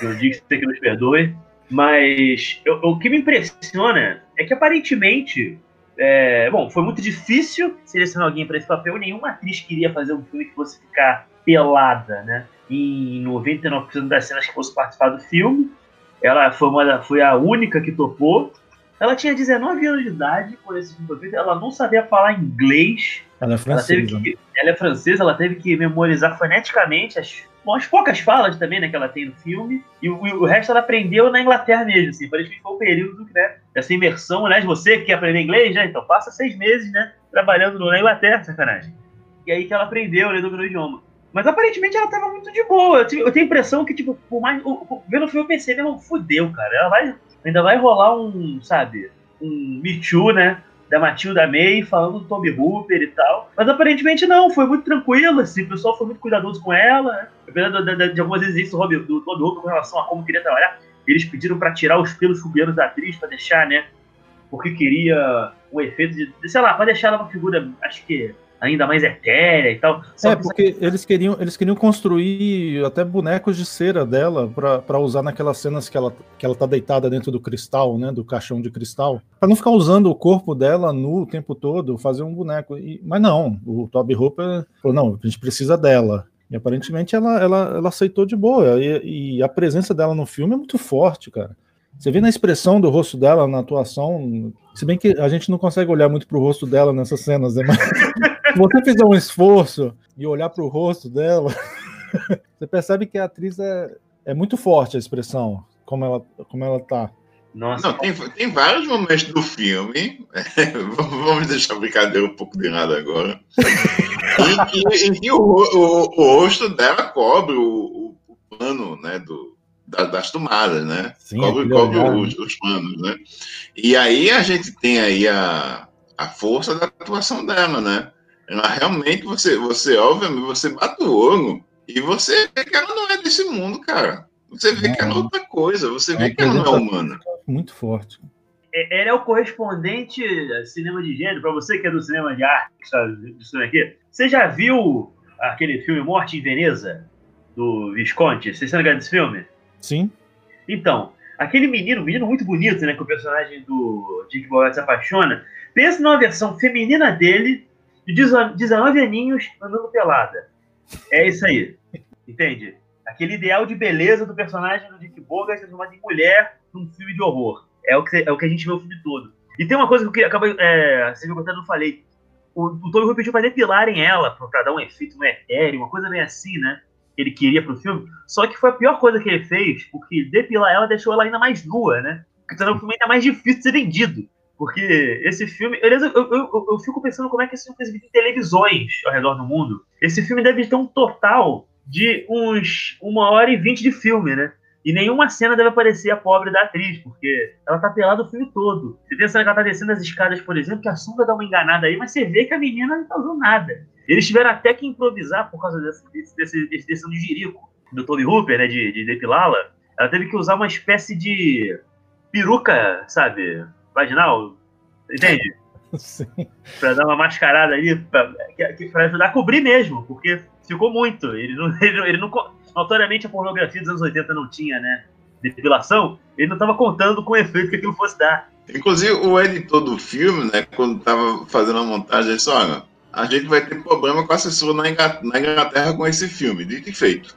Eu digo que você que nos perdoe. Mas eu, o que me impressiona é que aparentemente. É, bom, foi muito difícil selecionar alguém para esse papel. Nenhuma atriz queria fazer um filme que fosse ficar pelada, né? Em 99% das cenas que fosse participar do filme. Ela foi, uma, foi a única que topou. Ela tinha 19 anos de idade quando esse filme foi feito. Ela não sabia falar inglês. Ela é francesa. Ela, que, ela é francesa, ela teve que memorizar foneticamente as bom, as poucas falas também né, que ela tem no filme, e o, o resto ela aprendeu na Inglaterra mesmo, assim, que foi o período né, dessa imersão, né, você que quer aprender inglês, né, então passa seis meses, né, trabalhando na Inglaterra, sacanagem. E aí que ela aprendeu, né, dominou o idioma. Mas aparentemente ela tava muito de boa, eu, tenho a impressão que, tipo, por mais, vendo o filme eu pensei, não, fudeu, cara, ela vai, ainda vai rolar um, sabe, um Me Too, né, da Matilda May, falando do Toby Hooper e tal. Mas aparentemente não, foi muito tranquilo, assim, o pessoal foi muito cuidadoso com ela, né? Apesar de, de, algumas exigências do, do Toby Hooper com relação a como queria trabalhar, eles pediram para tirar os pelos pubianos da atriz, para deixar, né? Porque queria um efeito de, sei lá, para deixar ela uma figura, acho que ainda mais etérea e tal. É, porque eles queriam, eles queriam construir até bonecos de cera dela para usar naquelas cenas que ela, que ela tá deitada dentro do cristal, né? Do caixão de cristal. para não ficar usando o corpo dela nu o tempo todo, fazer um boneco. E, mas não, o Toby Hooper falou: não, a gente precisa dela. E aparentemente ela, ela, ela aceitou de boa. E, e a presença dela no filme é muito forte, cara. Você vê na expressão do rosto dela, na atuação, se bem que a gente não consegue olhar muito pro rosto dela nessas cenas, né? Mas se você fizer um esforço e olhar pro rosto dela, você percebe que a atriz é, é muito forte a expressão, como ela, como ela tá. Nossa. Não, tem, tem vários momentos do filme, vamos deixar a brincadeira um pouco de lado agora, em que, em que o, o, o, rosto dela cobre o, o pano né, do, das tomadas, né? Sim, cobre cobre os, os, panos, né? E aí a gente tem aí a, a força da atuação dela, né? Realmente, você, você, obviamente, você bate o olho e você vê que ela não é desse mundo, cara. Você vê é, que ela é outra coisa, você vê é que ela não é humana. Muito forte. é, ele é o correspondente cinema de gênero, para você que é do cinema de arte, que está aqui. Você já viu aquele filme Morte em Veneza, do Visconti? Você está ligado desse filme? Sim. Então, aquele menino, menino muito bonito, né, que o personagem do Dick Bauer se apaixona, pensa numa versão feminina dele, de 19 aninhos, andando pelada. É isso aí. Entende? Aquele ideal de beleza do personagem do Dick Bogart transformado em mulher num filme de horror. É o que, é o que a gente vê o filme todo. E tem uma coisa que eu acabei. É, você viu que eu até não falei. O, o Tony pediu pra depilarem ela, pra dar um efeito no etéreo, uma coisa meio assim, né? Que ele queria pro filme. Só que foi a pior coisa que ele fez, porque depilar ela deixou ela ainda mais nua, né? Porque tornou o filme ainda mais difícil de ser vendido. Porque esse filme. Aliás, eu, eu, eu, eu, fico pensando como é que esse filme foi exibido em televisões ao redor do mundo. Esse filme deve ter um total de uns uma hora e vinte de filme, né? E nenhuma cena deve aparecer a pobre da atriz, porque ela tá pelada o filme todo. Você tem a cena que ela tá descendo as escadas, por exemplo, que a sunga dá uma enganada aí, mas você vê que a menina não tá usando nada. Eles tiveram até que improvisar por causa desse, desse, de jirico do Toby Hooper, né, de, de depilá-la. Ela teve que usar uma espécie de peruca, sabe, vaginal, entende? Sim. Pra dar uma mascarada ali, pra, pra ajudar a cobrir mesmo, porque ficou muito. Ele não, ele, ele não notoriamente a pornografia dos anos 80 não tinha, né? Depilação, ele não estava contando com o efeito que aquilo fosse dar. Inclusive, o editor do filme, né, quando estava fazendo a montagem, ele disse: olha, a gente vai ter problema com a censura na Inglaterra com esse filme, dito e feito.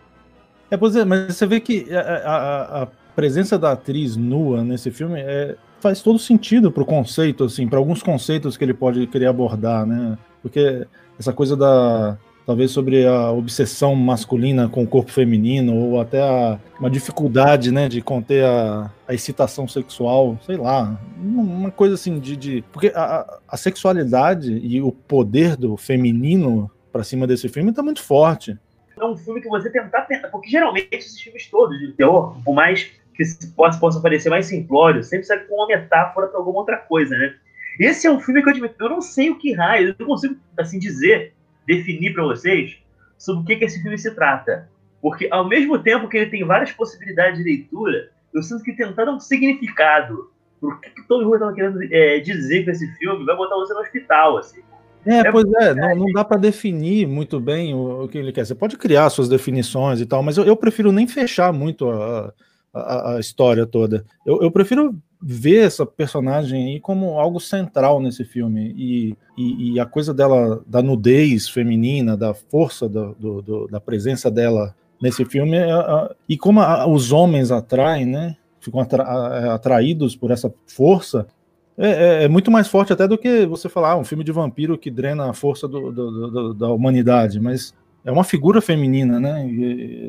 É, pois é, mas você vê que a, a, a presença da atriz nua nesse filme é, faz todo sentido para o conceito, assim, para alguns conceitos que ele pode querer abordar, né? Porque essa coisa da, talvez sobre a obsessão masculina com o corpo feminino, ou até a, uma dificuldade, né, de conter a, a, excitação sexual, sei lá, uma coisa assim de... de porque a, a sexualidade e o poder do feminino para cima desse filme está muito forte. É um filme que você tentar, tentar porque geralmente esses filmes todos de terror, por mais que possa, parecer mais simplório, sempre serve com uma metáfora para alguma outra coisa, né? Esse é um filme que eu admito, eu não sei o que raio, eu não consigo assim dizer definir para vocês sobre o que, que esse filme se trata. Porque ao mesmo tempo que ele tem várias possibilidades de leitura, eu sinto que tentar dar um significado pro que, que todo mundo estava querendo é, dizer com esse filme vai botar você no hospital, assim. É, é pois é, não, não, dá para definir muito bem o, o, que ele quer. Você pode criar suas definições e tal, mas eu, eu prefiro nem fechar muito a, a, a história toda. Eu, eu prefiro ver essa personagem aí como algo central nesse filme e, e, e a coisa dela da nudez feminina, da força do, do, do, da presença dela nesse filme é, é, e como os homens atraem, né? Ficam atra, é, atraídos por essa força. É, é, é, muito mais forte até do que você falar ah, um filme de vampiro que drena a força da humanidade, mas é uma figura feminina, né?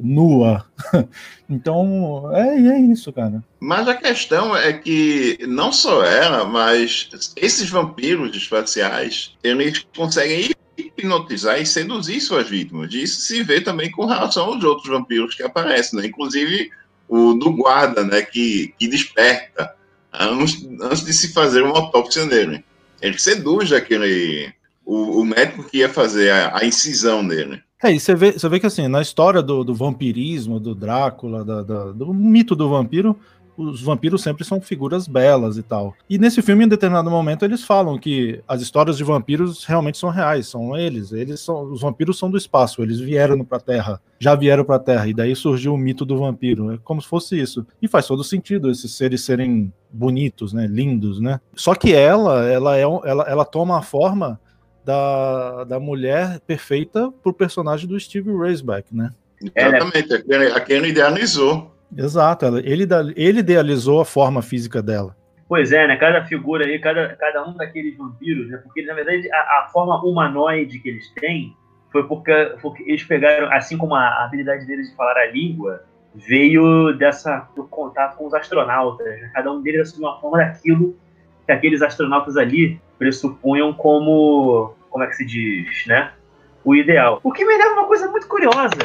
Nua. então, é, é isso, cara. Mas a questão é que não só ela, mas esses vampiros espaciais, eles conseguem hipnotizar e seduzir suas vítimas. Isso se vê também com relação aos outros vampiros que aparecem, né? Inclusive o do guarda, né? Que, que desperta antes, antes de se fazer uma autópsia nele. Ele seduz aquele... O, o médico que ia fazer a, a incisão nele. É, e você vê, você vê que assim, na história do, do vampirismo, do Drácula, da, da, do mito do vampiro, os vampiros sempre são figuras belas e tal. E nesse filme, em determinado momento, eles falam que as histórias de vampiros realmente são reais, são eles. Eles são os vampiros são do espaço, eles vieram para a Terra, já vieram para a Terra e daí surgiu o mito do vampiro. É como se fosse isso. E faz todo sentido esses seres serem bonitos, né, lindos, né? Só que ela, ela é ela, ela toma a forma da, da mulher perfeita pro personagem do Steve Raceback, né? Exatamente, a quem ele idealizou. Exato, ele, ele idealizou a forma física dela. Pois é, né? Cada figura aí, cada, cada um daqueles vampiros, né? Porque, na verdade, a, a forma humanoide que eles têm foi porque, porque, eles pegaram, assim como a habilidade deles de falar a língua, veio dessa do contato com os astronautas. Né? Cada um deles assumiu uma forma daquilo que aqueles astronautas ali pressupunham como, como é que se diz, né? O ideal. O que me leva a uma coisa muito curiosa,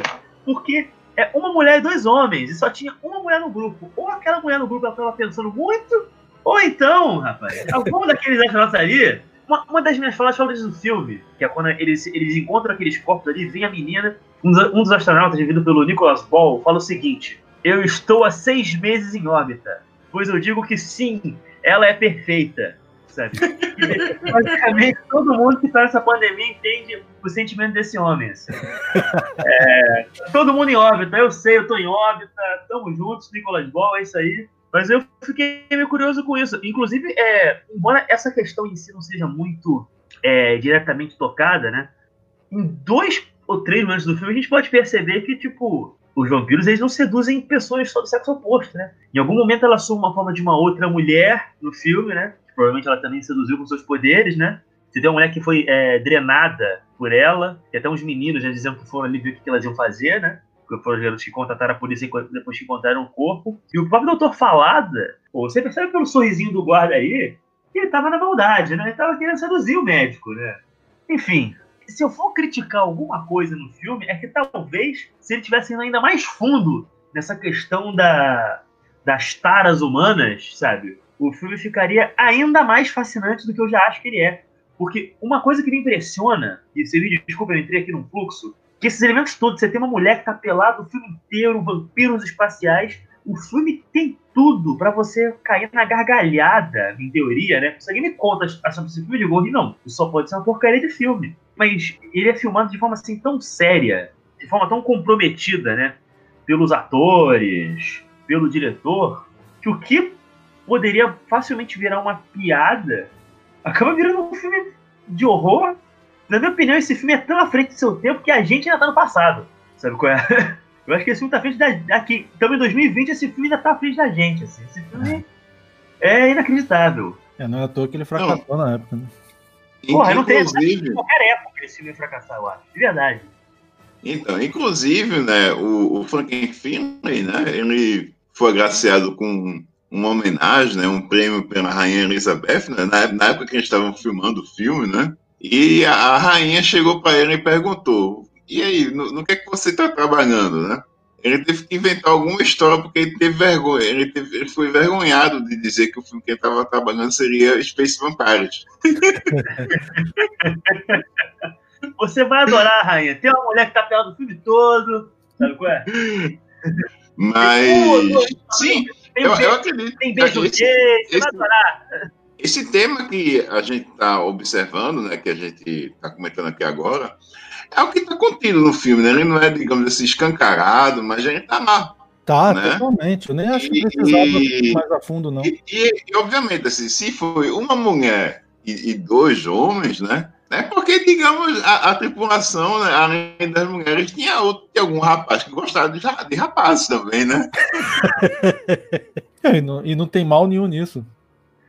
porque é uma mulher e dois homens, e só tinha uma mulher no grupo. Ou aquela mulher no grupo estava pensando muito, ou então, rapaz, algum daqueles astronautas ali. Uma, uma das minhas falas favoritas do filme, que é quando eles, eles encontram aqueles corpos ali, vem a menina, um, um dos astronautas, vivido pelo Nicholas Ball, fala o seguinte: Eu estou há seis meses em órbita, pois eu digo que sim, ela é perfeita, sabe? Basicamente, todo mundo que está nessa pandemia entende o sentimento desse homem. Assim. É, todo mundo em órbita, eu sei, eu tô em órbita, tamo juntos, Nicolas Ball, é isso aí. Mas eu fiquei meio curioso com isso. Inclusive, é, embora essa questão em si não seja muito é, diretamente tocada, né? Em dois ou três momentos do filme a gente pode perceber que, tipo, os vampiros eles não seduzem pessoas só do sexo oposto, né? Em algum momento ela assume uma forma de uma outra mulher no filme, né? Provavelmente ela também seduziu com seus poderes, né? Você tem uma mulher que foi é, drenada por ela, e até uns meninos já dizendo que foram ali ver o que elas iam fazer, né? que foram os que contataram a polícia depois que encontraram o corpo. E o próprio doutor Falada, pô, você percebe pelo sorrisinho do guarda aí, que ele tava na maldade, né? Ele tava querendo seduzir o médico, né? Enfim, se eu for criticar alguma coisa no filme, é que talvez, se ele tivesse indo ainda mais fundo nessa questão da, das taras humanas, sabe? O filme ficaria ainda mais fascinante do que eu já acho que ele é. Porque uma coisa que me impressiona, e esse vídeo, desculpa, eu entrei aqui num fluxo, que esses elementos todos, você tem uma mulher que tá pelada o filme inteiro, vampiros espaciais, o filme tem tudo para você cair na gargalhada, em teoria, né? Se alguém me conta sobre esse filme de Gorri, não, isso só pode ser uma porcaria de filme. Mas ele é filmado de forma assim tão séria, de forma tão comprometida, né? Pelos atores, pelo diretor, que o que poderia facilmente virar uma piada acaba virando um filme de horror na minha opinião, esse filme é tão à frente do seu tempo que a gente ainda tá no passado. Sabe qual é? Eu acho que esse filme tá à frente da, daqui. Estamos em 2020 esse filme ainda tá à frente da gente. Assim. Esse filme é, é inacreditável. É, não é à toa que ele fracassou não. na época, né? Porra, não tem qualquer época esse filme fracassar, eu acho. De verdade. Então, inclusive, né, o, o Frankenstein, né, ele foi agraciado com uma homenagem, né, um prêmio pela Rainha Elizabeth, né, na, época que a gente estava filmando o filme, né, e a rainha chegou para ele e perguntou: E aí, no, no que é que você está trabalhando, né? Ele teve que inventar alguma história porque ele teve vergonha. Ele, teve, ele foi envergonhado de dizer que o filme que ele estava trabalhando seria Space Vampires. Você vai adorar, rainha. Tem uma mulher que tá pelada o filme todo. Sabe qual é? Mas. sim, tem eu, eu acredito. Tem beijo esse, gay, você esse, vai adorar. Esse tema que a gente está observando, né, que a gente está comentando aqui agora, é o que está contido no filme, né? Ele não é, digamos assim, escancarado, mas a gente está lá. Tá, né? totalmente. Eu nem acho que precisava e, mais a fundo, não. E, e, e, obviamente, assim, se foi uma mulher e, dois homens, né? É porque, digamos, a, a tripulação, né, além das mulheres, tinha, outro, tinha algum rapaz que gostava de, de rapazes também, né? é, e, não, e não tem mal nenhum nisso.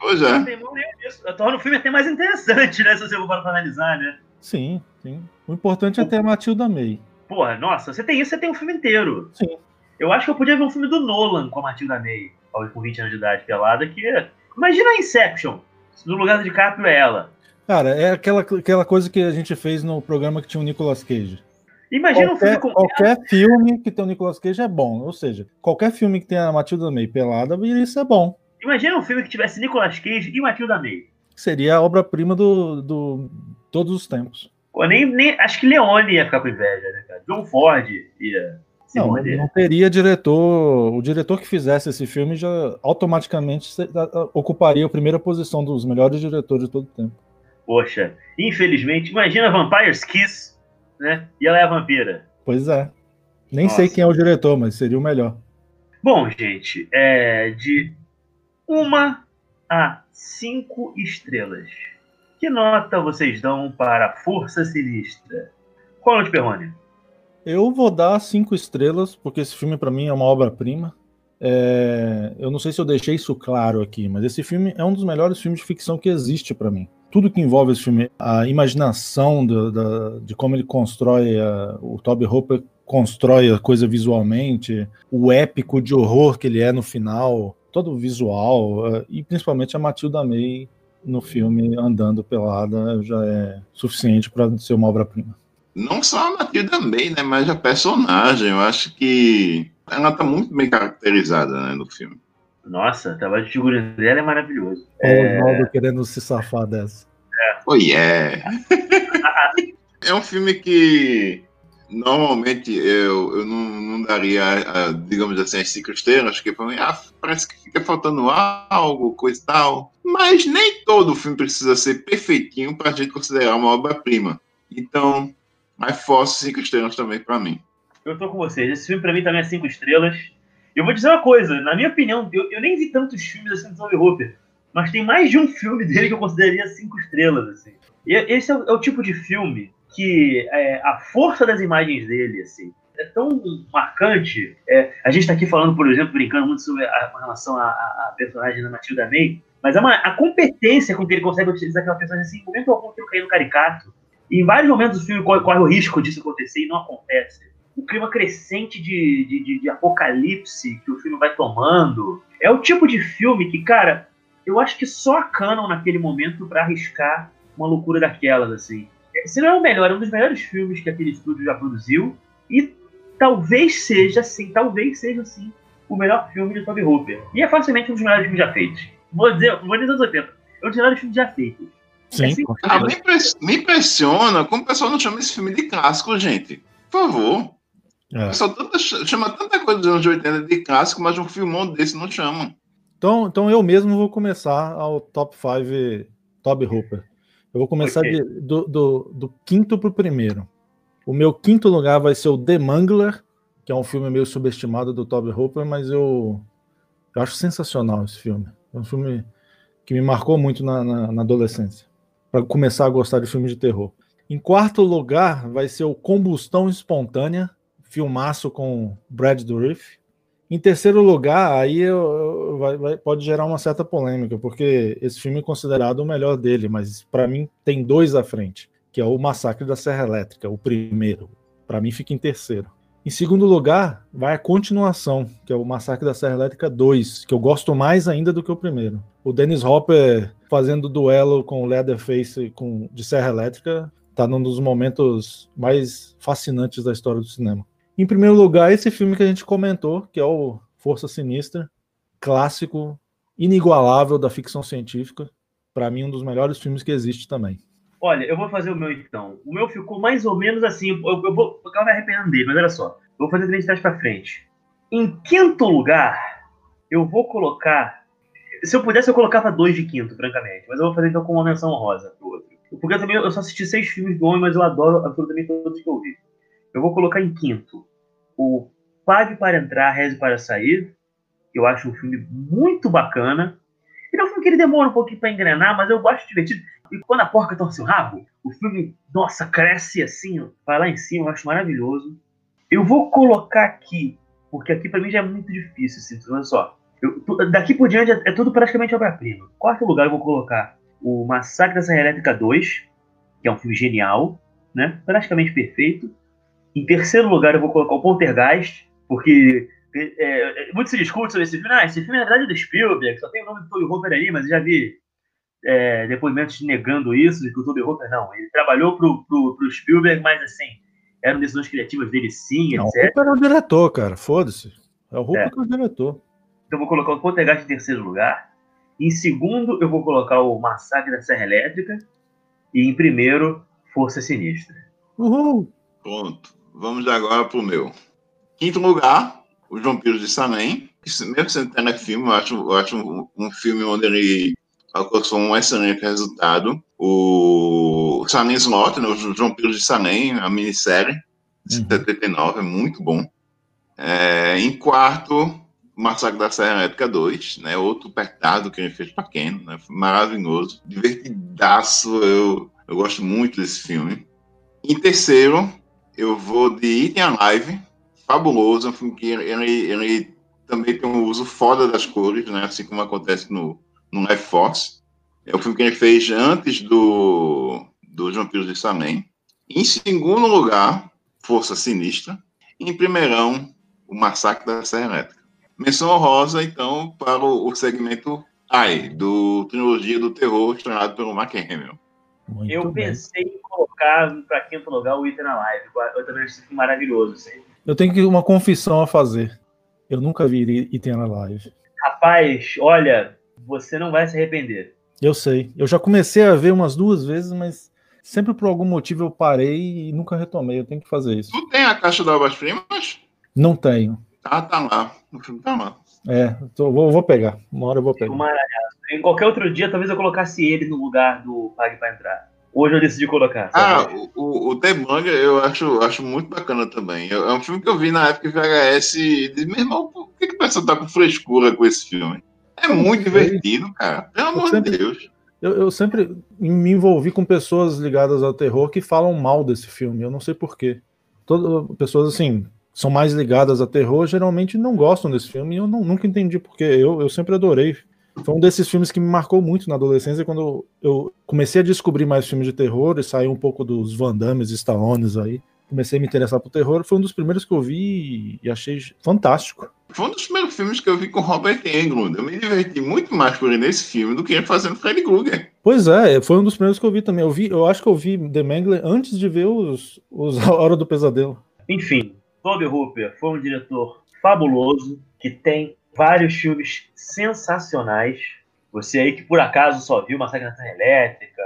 Pois é. Não tem disso. Torna o filme até mais interessante, né? Se você for para analisar, né? Sim, sim. O importante é ter a Matilda May. Porra, nossa, você tem isso, você tem o um filme inteiro. Sim. Eu acho que eu podia ver um filme do Nolan com a Matilda May, com 20 anos de idade, pelada, que. Imagina a Inception. No lugar do DiCaprio é ela. Cara, é aquela, aquela coisa que a gente fez no programa que tinha o Nicolas Cage. Imagina qualquer, um filme com Qualquer filme que tem o Nicolas Cage é bom. Ou seja, qualquer filme que tenha a Matilda May pelada, isso é bom. Imagina um filme que tivesse Nicolas Cage e Matilda May. Seria a obra-prima do, do todos os tempos. Nem, nem, acho que Leone ia ficar com inveja, né, cara? John Ford ia. Não, não teria diretor. O diretor que fizesse esse filme já automaticamente ocuparia a primeira posição dos melhores diretores de todo o tempo. Poxa, infelizmente, imagina Vampire's Kiss, né? E ela é a vampira. Pois é. Nem Nossa. sei quem é o diretor, mas seria o melhor. Bom, gente, é, de uma a cinco estrelas. Que nota vocês dão para Força Sinistra? Qual é Perrone? Eu vou dar cinco estrelas, porque esse filme para mim é uma obra-prima. É... Eu não sei se eu deixei isso claro aqui, mas esse filme é um dos melhores filmes de ficção que existe para mim. Tudo que envolve esse filme, a imaginação da, de como ele constrói, a, o Toby Hooper constrói a coisa visualmente, o épico de horror que ele é no final, todo o visual uh, e principalmente a Matilda May no filme andando pelada já é suficiente para ser uma obra-prima. Não só a Matilda May, né, mas a personagem, eu acho que ela está muito bem caracterizada né, no filme. Nossa, o trabalho de figurino dela é maravilhoso. O é... querendo se safar dessa. É. Oh, yeah. é um filme que normalmente eu, eu não, não daria, a, digamos assim, as cinco estrelas, porque para mim ah, parece que fica faltando algo, coisa e tal. Mas nem todo filme precisa ser perfeitinho para a gente considerar uma obra-prima. Então, a Force cinco estrelas também para mim. Eu tô com vocês. Esse filme para mim também é cinco estrelas. Eu vou dizer uma coisa, na minha opinião, eu, eu nem vi tantos filmes assim do Tommy Hooper, mas tem mais de um filme dele que eu consideraria cinco estrelas, assim. E esse é o, é o tipo de filme que é, a força das imagens dele, assim, é tão marcante. É, a gente está aqui falando, por exemplo, brincando muito sobre a, a relação à, personagem da Matilda May, mas é uma, a competência com que ele consegue utilizar aquela personagem assim, em momento algum que no caricato. E em vários momentos o filme corre, corre, o risco disso acontecer e não acontece. O clima crescente de, de, de, de apocalipse que o filme vai tomando. É o tipo de filme que, cara, eu acho que só a Canon naquele momento para arriscar uma loucura daquelas, assim se não é o melhor, é um dos melhores filmes que aquele estúdio já produziu. E talvez seja, assim, talvez seja, assim, o melhor filme de Toby Hooper. E é facilmente um dos melhores filmes já feitos. Vou dizer, vou dizer anos 80. É um dos melhores filmes já feitos. Sim. É assim, ah, me, me, impressiona como o pessoal não chama esse filme de clássico, gente. Por favor. É. tanta, chama tanta coisa dos anos 80 de clássico, mas um filmão desse não chama. Então, então eu mesmo vou começar ao top 5 Toby Hooper. Eu vou começar de, do, do, do, quinto para o primeiro. O meu quinto lugar vai ser o The Mangler, que é um filme meio subestimado do Toby Hooper, mas eu, eu acho sensacional esse filme. É um filme que me marcou muito na, na, na adolescência, para começar a gostar de filmes de terror. Em quarto lugar vai ser o Combustão Espontânea, filmaço com Brad Dourif. Em terceiro lugar, aí eu, vai, vai, pode gerar uma certa polêmica, porque esse filme é considerado o melhor dele, mas para mim tem dois à frente, que é o Massacre da Serra Elétrica, o primeiro. Para mim fica em terceiro. Em segundo lugar, vai a continuação, que é o Massacre da Serra Elétrica 2, que eu gosto mais ainda do que o primeiro. O Dennis Hopper fazendo duelo com o Leatherface com, de Serra Elétrica tá num dos momentos mais fascinantes da história do cinema. Em primeiro lugar, esse filme que a gente comentou, que é o Força Sinistra, clássico, inigualável da ficção científica. Para mim, um dos melhores filmes que existe também. Olha, eu vou fazer o meu então. O meu ficou mais ou menos assim. Eu, eu vou. Eu me arrependendo dele, mas olha só. Eu vou fazer três trás para frente. Em quinto lugar, eu vou colocar. Se eu pudesse, eu colocava dois de quinto, francamente. Mas eu vou fazer então com uma menção honrosa pro outro. Porque eu também eu só assisti seis filmes do homem, mas eu adoro absolutamente todos que eu vi. Eu vou colocar em quinto o Pague para Entrar, Reze para Sair. Eu acho um filme muito bacana. Ele é um filme que ele demora um pouquinho para engrenar, mas eu gosto divertido. E quando a porca torce o rabo, o filme, nossa, cresce assim, vai lá em cima, eu acho maravilhoso. Eu vou colocar aqui, porque aqui para mim já é muito difícil, assim, olha só. Eu, daqui por diante é, é tudo praticamente obra-prima. Quarto lugar eu vou colocar o Massacre da Serra Elétrica 2, que é um filme genial, né? Praticamente perfeito. Em terceiro lugar, eu vou colocar o Poltergeist, porque é, é, muito se discute sobre esse filme. Ah, esse filme é verdade do Spielberg, só tem o nome do Toby Hooper ali, mas eu já vi é, depoimentos negando isso, de que o Toby Hooper não. Ele trabalhou pro, pro, pro Spielberg, mas assim, eram decisões criativas dele sim, não, etc. O Hooper é o diretor, cara, foda-se. É o Hooper é. que é o diretor. Então eu vou colocar o Poltergeist em terceiro lugar. Em segundo, eu vou colocar o Massacre da Serra Elétrica. E em primeiro, Força Sinistra. Uhul! Ponto. Vamos agora para o meu. Quinto lugar, Os Vampiros de Salem. Mesmo sendo telefilme, eu acho, eu acho um, um filme onde ele alcançou um excelente resultado. O Salem Slot, né, Os Vampiros de Salem, a minissérie, de uhum. 79, é muito bom. É, em quarto, Massacre da Serra Elétrica 2, né, outro apertado que ele fez para Ken, né, maravilhoso, divertidaço, eu, eu gosto muito desse filme. Em terceiro, eu vou de Item Alive, fabuloso, um filme que ele, ele também tem um uso foda das cores, né? Assim como acontece no, no Life Force. É um filme que ele fez antes do, do Vampiros de Salem. Em segundo lugar, Força Sinistra. Em primeirão, o Massacre da Serra Elétrica. Menção honrosa, então, para o, o segmento AI, do Trilogia do Terror, estrenado pelo Mark Hamill. Muito eu bem. pensei em colocar para quinto lugar o Item Live. Eu também achei maravilhoso. Assim. Eu tenho uma confissão a fazer. Eu nunca vi Item Live. Rapaz, olha, você não vai se arrepender. Eu sei. Eu já comecei a ver umas duas vezes, mas sempre por algum motivo eu parei e nunca retomei. Eu tenho que fazer isso. Tu tem a caixa da obras-primas? Não tenho. Ah, tá lá. O filme tá lá. É, tô, vou, vou pegar. Uma hora eu vou pegar. Em qualquer outro dia, talvez eu colocasse ele no lugar do Pague para entrar. Hoje eu decidi colocar. Ah, o, o The Manga eu acho, acho muito bacana também. É um filme que eu vi na época VHS e disse, meu irmão, por que, que o pessoal tá com frescura com esse filme? É muito divertido, cara. Pelo amor sempre, de Deus. Eu, eu, sempre me envolvi com pessoas ligadas ao terror que falam mal desse filme. Eu não sei porquê. Pessoas assim, são mais ligadas a terror, geralmente não gostam desse filme. E eu não, nunca entendi porquê. Eu, eu sempre adorei. Foi um desses filmes que me marcou muito na adolescência, quando eu comecei a descobrir mais filmes de terror e saí um pouco dos Van Damme e Stallones aí. Comecei a me interessar por terror. Foi um dos primeiros que eu vi e achei fantástico. Foi um dos primeiros filmes que eu vi com Robert Englund. Eu me diverti muito mais por ele nesse filme do que ele fazendo Freddy Krueger. Pois é, foi um dos primeiros que eu vi também. Eu, vi, eu acho que eu vi The Mangler antes de ver os, os A Hora do Pesadelo. Enfim, Toby Hooper foi um diretor fabuloso que tem vários filmes sensacionais. Você aí que por acaso só viu Massacre na Terra Elétrica,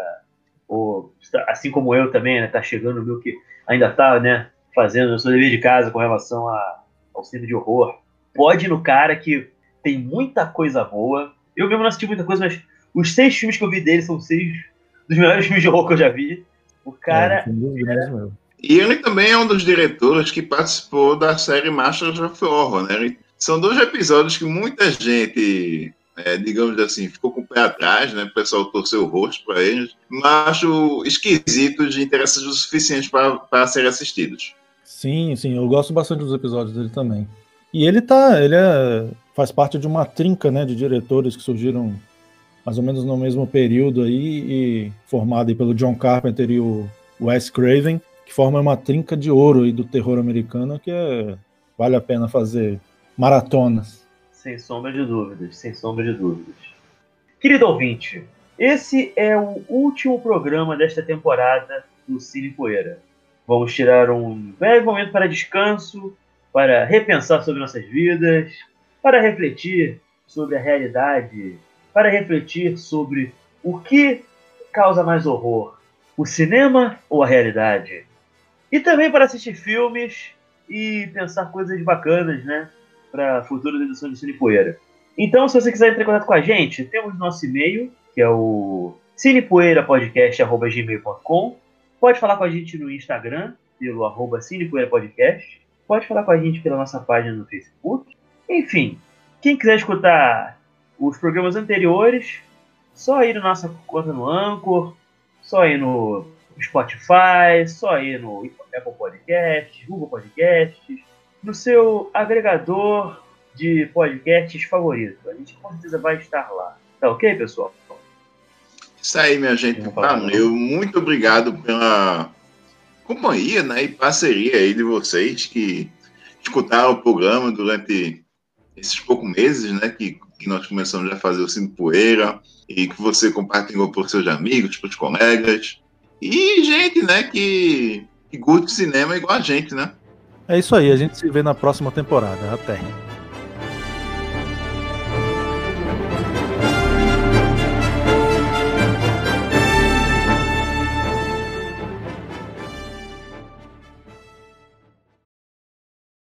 ou assim como eu também, né, tá chegando meu que ainda tá, né, fazendo o seu dever de casa com relação a, ao cinema de horror. Pode ir no cara que tem muita coisa boa. Eu mesmo não assisti muita coisa, mas os seis filmes que eu vi dele são seis dos melhores filmes de horror que eu já vi. O cara. É, e ele também é um dos diretores que participou da série Masters of Horror, né? São dois episódios que muita gente, é, digamos assim, ficou com o pé atrás, né? O pessoal torceu o rosto para eles, mas acho esquisitos e interessantes o suficiente para serem assistidos. Sim, sim, eu gosto bastante dos episódios dele também. E ele tá, ele é, faz parte de uma trinca, né, de diretores que surgiram mais ou menos no mesmo período aí, e formado aí pelo John Carpenter e o Wes Craven, que forma uma trinca de ouro aí do terror americano que é, vale a pena fazer maratonas. Sem sombra de dúvidas, sem sombra de dúvidas. Querido ouvinte, esse é o último programa desta temporada do Cine Poeira. Vamos tirar um breve momento para descanso, para repensar sobre nossas vidas, para refletir sobre a realidade, para refletir sobre o que causa mais horror, o cinema ou a realidade. E também para assistir filmes e pensar coisas bacanas, né? para futuras edições do Cine Poeira. Então, se você quiser entrar em contato com a gente, temos nosso e-mail, que é o cinepoeirapodcast.gmail.com. Pode falar com a gente no Instagram, pelo arroba cinepoeirapodcast. Pode falar com a gente pela nossa página no Facebook. Enfim, quem quiser escutar os programas anteriores, só ir na nossa conta no Anchor, só ir no Spotify, só ir no Apple Podcasts, Google Podcasts, no seu agregador de podcasts favorito. A gente com certeza vai estar lá. Tá ok, pessoal? Isso aí, minha gente. Valeu. Muito obrigado pela companhia né, e parceria aí de vocês que escutaram o programa durante esses poucos meses né, que, que nós começamos a fazer o Cine Poeira e que você compartilhou por seus amigos, para os colegas. E gente né, que, que curte cinema igual a gente, né? É isso aí, a gente se vê na próxima temporada. Até.